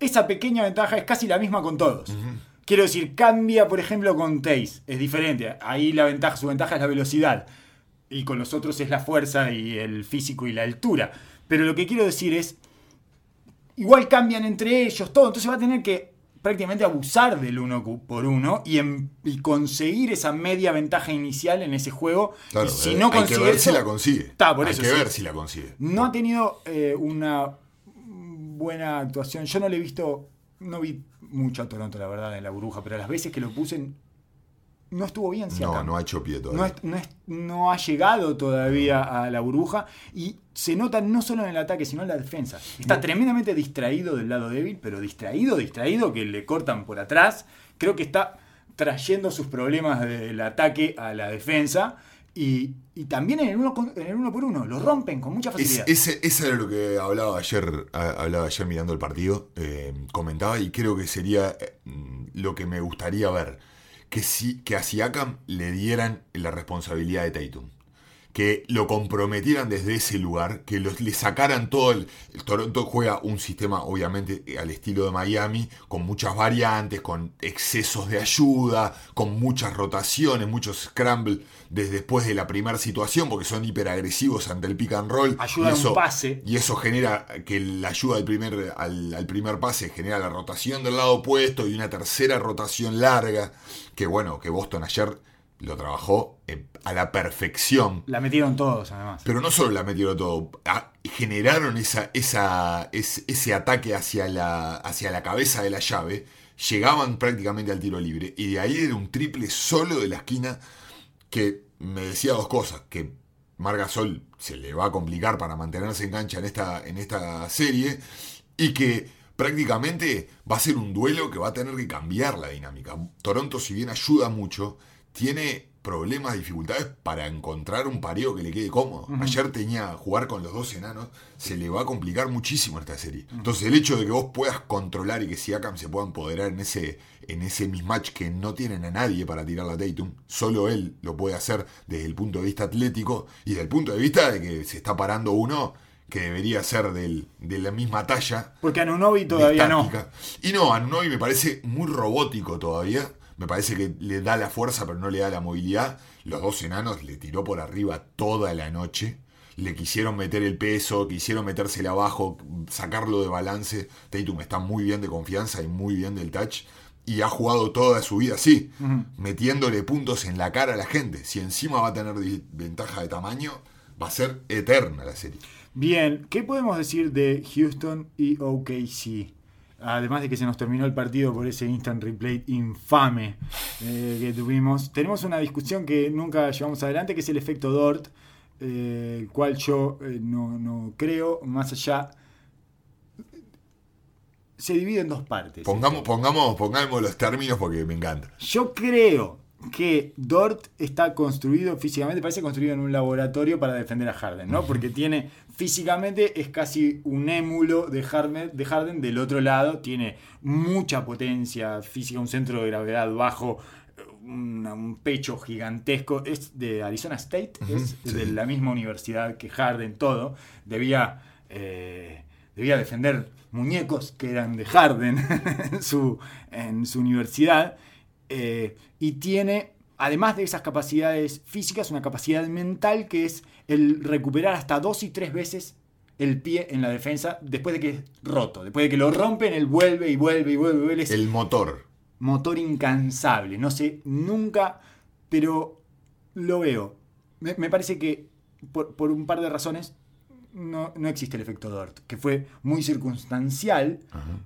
Esa pequeña ventaja es casi la misma con todos. Quiero decir, cambia, por ejemplo, con Taze. Es diferente. Ahí la ventaja, su ventaja es la velocidad. Y con los otros es la fuerza y el físico y la altura. Pero lo que quiero decir es, igual cambian entre ellos, todo. Entonces va a tener que prácticamente abusar del uno por uno y, en- y conseguir esa media ventaja inicial en ese juego. Claro, si eh, no hay que ver si la consigue. Está, por hay eso que sí. ver si la consigue. no ha tenido eh, una buena actuación. Yo no le he visto, no vi mucho a Toronto, la verdad, en la burbuja, pero las veces que lo puse, no estuvo bien. No, Siakam. no ha hecho pie No, todavía. es- no es- no ha llegado todavía a la burbuja y se nota no solo en el ataque, sino en la defensa. Está tremendamente distraído del lado débil, pero distraído, distraído, que le cortan por atrás. Creo que está trayendo sus problemas del ataque a la defensa y, y también en el, uno en el uno por uno. Lo rompen con mucha Es, facilidad. ese, ese era lo que hablaba ayer, hablaba ayer mirando el partido, eh, comentaba y creo que sería eh, lo que me gustaría ver, que, si, que a Siakam le dieran la responsabilidad de Tatum, que lo comprometieran desde ese lugar, que los, le sacaran todo el, el Toronto juega un sistema obviamente al estilo de Miami, con muchas variantes, con excesos de ayuda, con muchas rotaciones, muchos scramble desde después de la primera situación, porque son hiperagresivos ante el pick and roll. Ayuda y a un pase. Y eso genera que la ayuda al primer, al, al primer pase genera la rotación del lado opuesto y una tercera rotación larga, que bueno, que Boston ayer lo trabajó eh, a la perfección. La metieron todos, además. Pero no solo la metieron todo, a- generaron esa, esa, es- ese ataque hacia la, hacia la cabeza de la llave, llegaban prácticamente al tiro libre, y de ahí era un triple solo de la esquina que me decía dos cosas, que Margasol se le va a complicar para mantenerse en cancha en esta, en esta serie, y que prácticamente va a ser un duelo que va a tener que cambiar la dinámica. Toronto, si bien ayuda mucho, tiene problemas, dificultades para encontrar un pareo que le quede cómodo. Ayer tenía jugar con los dos enanos, se le va a complicar muchísimo esta serie. Entonces el hecho de que vos puedas controlar y que Siakam se pueda empoderar en ese, en ese mismatch que no tienen a nadie para tirar la Tatum, solo él lo puede hacer desde el punto de vista atlético y desde el punto de vista de que se está parando uno que debería ser del- de la misma talla, Porque Anunobi todavía no. Y no, Anunobi me parece muy robótico todavía. Me parece que le da la fuerza, pero no le da la movilidad. Los dos enanos le tiró por arriba toda la noche. Le quisieron meter el peso, quisieron metérsele abajo, sacarlo de balance. Tatum está muy bien de confianza y muy bien del touch. Y ha jugado toda su vida así, metiéndole puntos en la cara a la gente. Si encima va a tener ventaja de tamaño, va a ser eterna la serie. Bien, ¿qué podemos decir de Houston y OKC? Además de que se nos terminó el partido por ese instant replay infame eh, que tuvimos, tenemos una discusión que nunca llevamos adelante, que es el efecto Dort, eh, el cual yo eh, no, no creo, más allá se divide en dos partes. Pongamos, pongamos, pongamos los términos porque me encanta. Yo creo que Dort está construido físicamente, parece construido en un laboratorio para defender a Harden, ¿no? Porque tiene físicamente es casi un émulo de Harden, de Harden del otro lado, tiene mucha potencia física, un centro de gravedad bajo, un, un pecho gigantesco, es de Arizona State, es sí. de la misma universidad que Harden, todo, debía, eh, debía defender muñecos que eran de Harden en, su, en su universidad. Eh, y tiene, además de esas capacidades físicas, una capacidad mental que es el recuperar hasta dos y tres veces el pie en la defensa después de que es roto. Después de que lo rompen, él vuelve y vuelve y vuelve. y vuelve. Es El motor. motor incansable. No sé, nunca, pero lo veo. Me, me parece que por, por un par de razones no, no existe el efecto Dort, que fue muy circunstancial.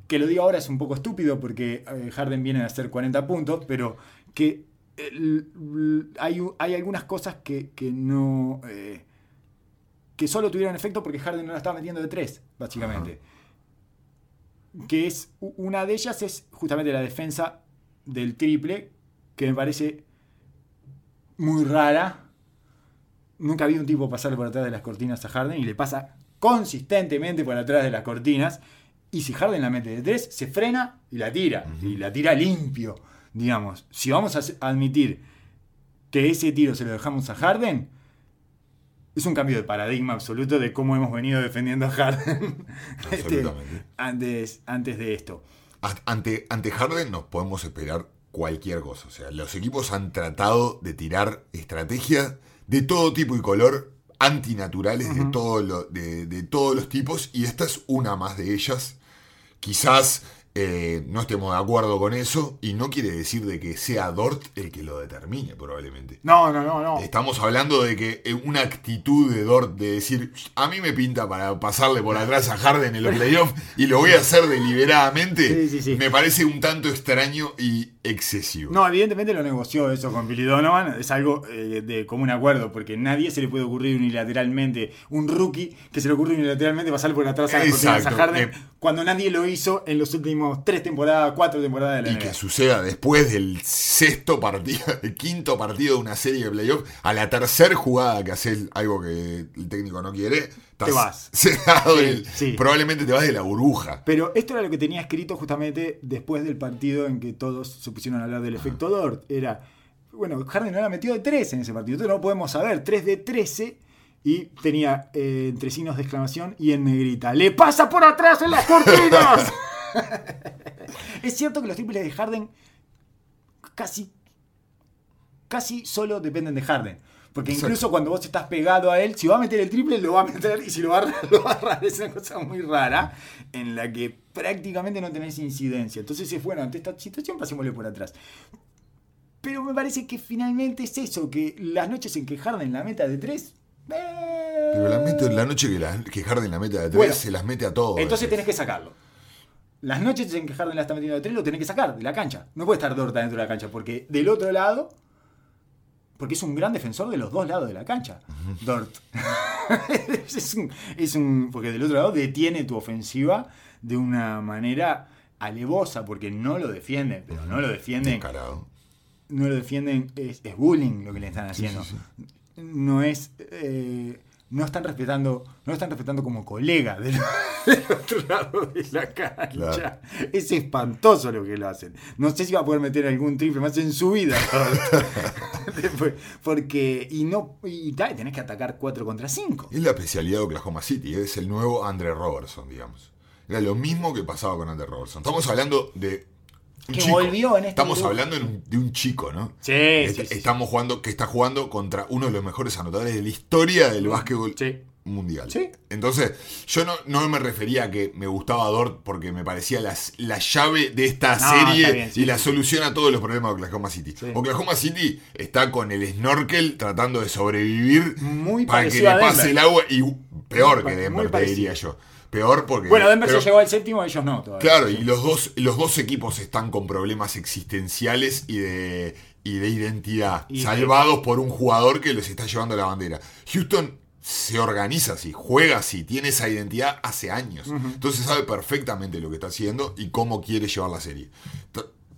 Que lo digo ahora es un poco estúpido porque eh, Harden viene a hacer 40 puntos, pero que hay, hay algunas cosas que, que no. eh, que solo tuvieron efecto porque Harden no la estaba metiendo de tres, básicamente. Que es. Una de ellas es justamente la defensa del triple, que me parece muy rara. Nunca vi un tipo pasar por atrás de las cortinas a Harden y le pasa consistentemente por atrás de las cortinas. Y si Harden la mete de tres, se frena y la tira. Y la tira limpio, digamos. Si vamos a admitir que ese tiro se lo dejamos a Harden, es un cambio de paradigma absoluto de cómo hemos venido defendiendo a Harden este, Absolutamente. antes, antes de esto. Ante, ante Harden nos podemos esperar cualquier cosa. O sea, los equipos han tratado de tirar estrategias de todo tipo y color, antinaturales de, todo lo- de, de todos los tipos, y esta es una más de ellas. Quizás eh, no estemos de acuerdo con eso, y no quiere decir de que sea Dort el que lo determine, probablemente. No, no, no, no. Estamos hablando de que eh, una actitud de Dort de decir, a mí me pinta para pasarle por atrás a Harden en los playoffs y lo voy a hacer deliberadamente, Sí, sí, sí. me parece un tanto extraño y excesivo. No, evidentemente lo negoció eso con Billy Donovan, es algo eh, de común acuerdo, porque nadie se le puede ocurrir unilateralmente, un rookie que se le ocurre unilateralmente pasar por atrás a a Harden, eh. cuando nadie lo hizo en los últimos tres temporadas, cuatro temporadas de la Y NBA. que suceda después del sexto partido, el quinto partido de una serie de playoffs, a la tercera jugada que haces algo que el técnico no quiere, Te vas. cerrado Sí, del- sí. probablemente te vas de la burbuja. Pero esto era lo que tenía escrito justamente después del partido en que todos se pusieron a hablar del efecto Dort. Era, bueno, Harden no la metió de 3 en ese partido, entonces no podemos saber, 3 de 13 y tenía eh, entre signos de exclamación y en negrita, ¡le pasa por atrás en las cortinas! es cierto que los triples de Harden casi, casi solo dependen de Harden. Porque Exacto. incluso cuando vos estás pegado a él, si va a meter el triple, lo va a meter y si lo va a lo va a errar. Es una cosa muy rara en la que prácticamente no tenés incidencia. Entonces es bueno, ante esta situación pasémosle por atrás. Pero me parece que finalmente es eso, que las noches en que Harden la meta de tres... eh, Pero la, la noche que, la- que Harden la mete de tres, Bueno, se las mete a todos. Entonces tenés que sacarlo. Las noches en que Harden la está metiendo de tres lo tenés que sacar de la cancha. No puede estar Dorta dentro de la cancha porque del otro lado, porque es un gran defensor de los dos lados de la cancha, Dort. es, un, es un- porque del otro lado detiene tu ofensiva de una manera alevosa porque no lo defienden, pero no lo defienden Descarado. no lo defienden, es, es bullying lo que le están haciendo. sí, No es. eh, no están respetando. No están respetando como colega del, del otro lado de la cancha. Claro. Es espantoso lo que lo hacen. No sé si va a poder meter algún triple más en su vida. Después, Porque. Y no. Y tal, tenés que atacar 4 contra 5. Es la especialidad de Oklahoma City, es el nuevo Andre Robertson, digamos. Era lo mismo que pasaba con Andre Robertson. Estamos hablando de. Que chico. volvió en este Estamos grupo. hablando de un, chico, ¿no? Sí, Est- sí, sí. Estamos jugando, que está jugando contra uno de los mejores anotadores de la historia del básquetbol Sí. mundial. Sí. Entonces, yo no, no me refería a que me gustaba Dort porque me parecía las- la llave de esta No, serie está bien, sí, y la sí. solución a todos los problemas de Oklahoma City. Sí. Oklahoma City está con el snorkel tratando de sobrevivir Muy para que le pase el agua y peor Muy que Denver, te diría yo. Peor porque. Bueno, Denver pero- se llegó al séptimo, ellos no. Todavía. Claro, y los dos, los dos equipos están con problemas existenciales y de, y de identidad, Y de- salvados por un jugador que les está llevando la bandera. Houston se organiza así, juega así, tiene esa identidad hace años. Entonces sabe perfectamente lo que está haciendo y cómo quiere llevar la serie.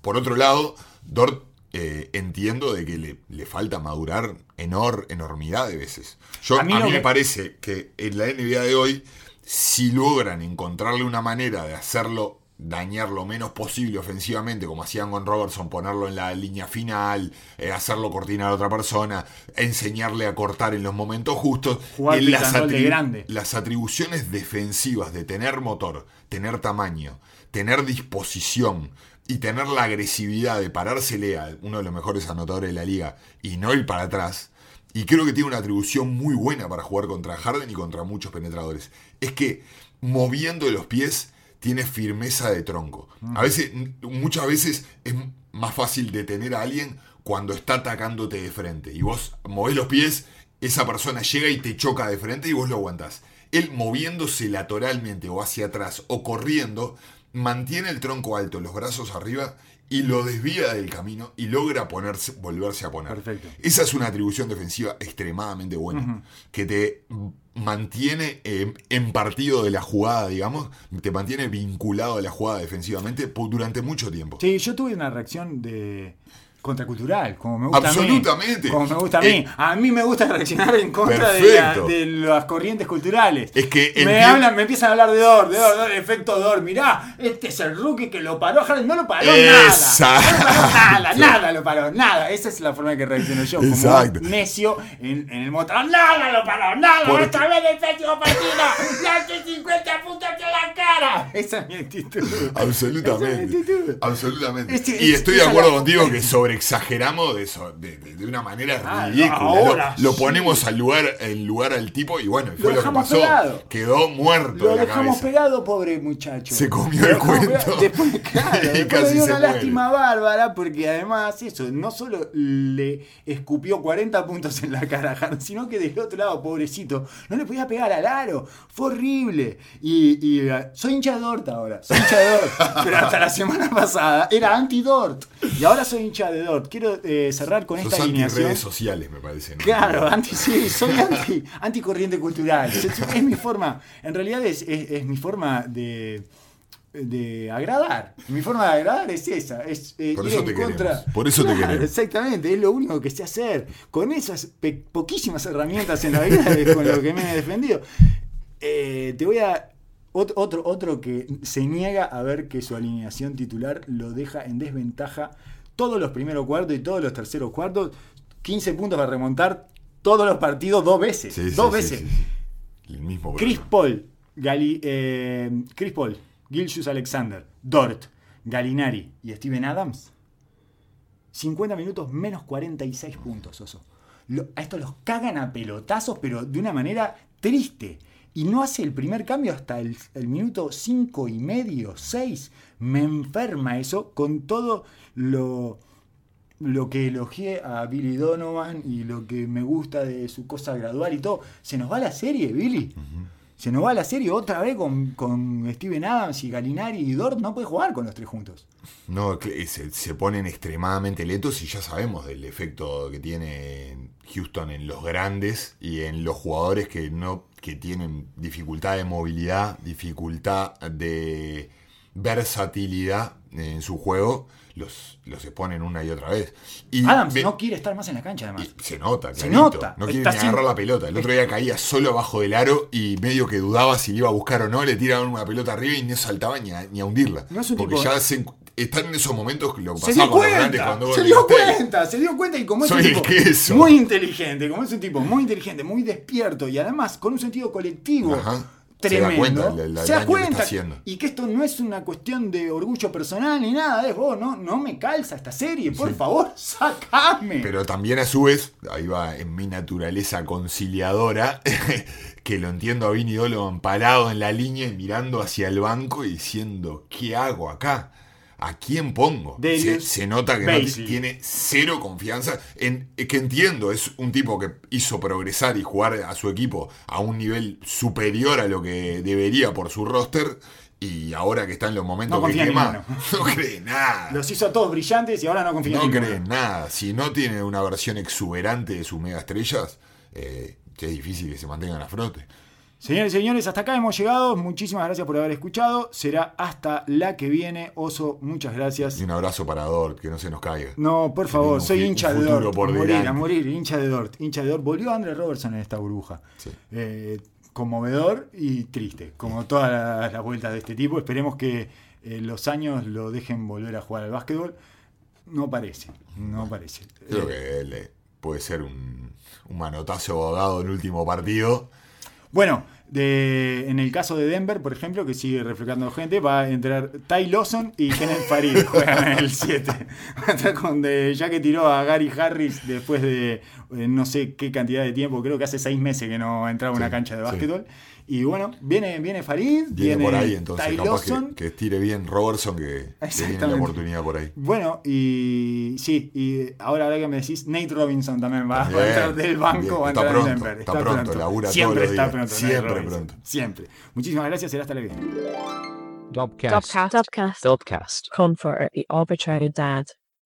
Por otro lado, Dort eh, entiendo de que le, le falta madurar enor, enormidad de veces. Yo, A a mí me que- parece que en la NBA de hoy, si logran encontrarle una manera de hacerlo dañar lo menos posible ofensivamente, como hacían con Robertson, ponerlo en la línea final, eh, hacerlo cortinar a otra persona, enseñarle a cortar en los momentos justos. Jugar eh, las, atribu- grande. las atribuciones defensivas de tener motor, tener tamaño, tener disposición y tener la agresividad de parársele a uno de los mejores anotadores de la liga y no ir para atrás. Y creo que tiene una atribución muy buena para jugar contra Harden y contra muchos penetradores. Es que moviendo los pies tiene firmeza de tronco. A veces, muchas veces es más fácil detener a alguien cuando está atacándote de frente. Y vos movés los pies, esa persona llega y te choca de frente y vos lo aguantás. Él moviéndose lateralmente o hacia atrás o corriendo, mantiene el tronco alto, los brazos arriba y lo desvía del camino y logra ponerse, volverse a poner. Perfecto. Esa es una atribución defensiva extremadamente buena, que te mantiene eh, en partido de la jugada, digamos, te mantiene vinculado a la jugada defensivamente durante mucho tiempo. Sí, yo tuve una reacción de contracultural, como me gusta a Absolutamente. mí. Como me gusta a mí. Eh, a mí me gusta reaccionar en contra de, la- de las corrientes culturales. Es que me hablan, me empiezan a hablar de Dor, de Dor, Dor, efecto Dor. Mirá, este es el rookie que lo paró a. No lo paró Exacto. nada. No lo paró nada, nada lo paró, nada. Esa es la forma en que reacciono yo. Como Exacto. necio en, en el mostrador. Nada lo paró, nada. Porque- Otra vez el séptimo partido. Darte 50 puntos en la cara. Esa es mi actitud. Esa es mi Absolutamente. actitud. Absolutamente. Este- y es- estoy de acuerdo la- contigo que sobreexageramos de, eso, de, de- de una manera Ah, ridícula. ahora lo, ponemos al lugar, en lugar al tipo y bueno, fue lo, que pasó. pegado. Quedó muerto Lo de la dejamos cabeza. pegado, pobre muchacho. Se comió el cuento. Después, claro, Y después casi dio se una muere. lástima bárbara porque además eso, no solo le escupió 40 puntos en la cara a sino que del otro lado, pobrecito, no le podía pegar al aro. Fue horrible. Y, y, eh, soy hincha de Dort ahora, soy hincha de Dort. pero hasta la semana pasada era anti-Dort. Y ahora soy hincha de Quiero eh, cerrar con Sos esta anti alineación. redes sociales, me parece. ¿no? Claro, anti, sí, soy anti, anticorriente cultural. Es, es mi forma, en realidad es, es- es mi forma de, de agradar. Mi forma de agradar es esa. Es, eh, Por ir eso en te contra. por eso te queremos. Exactamente, es lo único que sé hacer. Con esas poquísimas herramientas en la vida es con lo que me he defendido. Eh, te voy a. ot- Otro, otro que se niega a ver que su alineación titular lo deja en desventaja todos los primeros cuartos y todos los terceros cuartos. 15 puntos para remontar todos los partidos dos veces. Sí, dos sí, veces. sí. El mismo Chris. Paul, Gali- eh, Chris Paul, Gilgius Alexander, Dort, Galinari y Steven Adams. 50 minutos menos 46 puntos, Oso. Lo- a estos los cagan a pelotazos, pero de una manera triste. Y no hace el primer cambio hasta el, el minuto 5 y medio, 6. Me enferma eso con todo lo, lo que elogié a Billy Donovan y lo que me gusta de su cosa gradual y todo. Se nos va la serie, Billy. Se nos va la serie otra vez con, con Steven Adams y Galinari y Dort. No puede jugar con los tres juntos. No, se, se ponen extremadamente lentos y ya sabemos del efecto que tiene Houston en los grandes y en los jugadores que no que tienen dificultad de movilidad, dificultad de versatilidad en su juego, los, los exponen una y otra vez. Y Adams ve- no quiere estar más en la cancha, además. y se nota, Se clarito. nota. No quiere ni agarrar la pelota. El otro día caía solo abajo del aro y medio que dudaba si le iba a buscar o no, le tiraban una pelota arriba y no saltaba ni a, ni a hundirla. No es un Porque tipo- ya se, están en esos momentos que lo Se dio cuenta, cuando se dio cuenta, se dio cuenta y como es Soy un tipo queso. muy inteligente, como es un tipo muy inteligente, muy despierto y además con un sentido colectivo Ajá. Se da tremendo, cuenta se da que cuenta haciendo. y que esto no es una cuestión de orgullo personal ni nada, es vos, no, no me calza esta serie, por favor, sacame. Pero también a su vez, ahí va en mi naturaleza conciliadora, que lo entiendo a Vinny Donovan parado en la línea y mirando hacia el banco y diciendo, ¿qué hago acá? ¿A quién pongo? Se, se nota que no Basley. tiene cero confianza. En, que entiendo, es un tipo que hizo progresar y jugar a su equipo a un nivel superior a lo que debería por su roster. Y ahora que está en los momentos No que quema, no cree nada. Los hizo a todos brillantes y ahora no confía en No cree nada. Si no tiene una versión exuberante de sus mega estrellas, eh, es difícil que se mantengan a frote. Señores y señores, hasta acá hemos llegado. Muchísimas gracias por haber escuchado. Será hasta la que viene. Oso, muchas gracias. Y un abrazo para Dort, que no se nos caiga. No, por favor, soy hincha de Dort. por morir, delante. a morir, hincha de Dort. Hincha de Dort. Volvió Andre Robertson en esta burbuja. Sí. Eh, conmovedor y triste, como todas las, las vueltas de este tipo. Esperemos que eh, los años lo dejen volver a jugar al básquetbol. No parece, no parece. Creo Eh, que él eh, puede ser un, un manotazo abogado en el último partido. Bueno, de, en el caso de Denver, por ejemplo, que sigue reflejando gente, va a entrar Ty Lawson y Kenneth Farid juegan en el 7. Va a entrar con de- ya que tiró a Gary Harris después de eh, no sé qué cantidad de tiempo, creo que hace seis meses que no entraba a una Sí, cancha de sí. Y bueno, viene, viene Farid, Viene viene por ahí, entonces Ty capaz que, Lawson. que estire bien Robertson, que, que tiene la oportunidad por ahí. Bueno, y sí, y ahora, ahora que me decís, Nate Robinson también va, a Bien, entrar del banco, bien. va a Está entrar en pronto, Denver. está pronto, labura Siempre todos los está días. pronto. Siempre Robinson, pronto. Siempre. Muchísimas gracias, será hasta la que viene. Dubcast. Dubcast. Dubcast. Con for the arbitrary dad.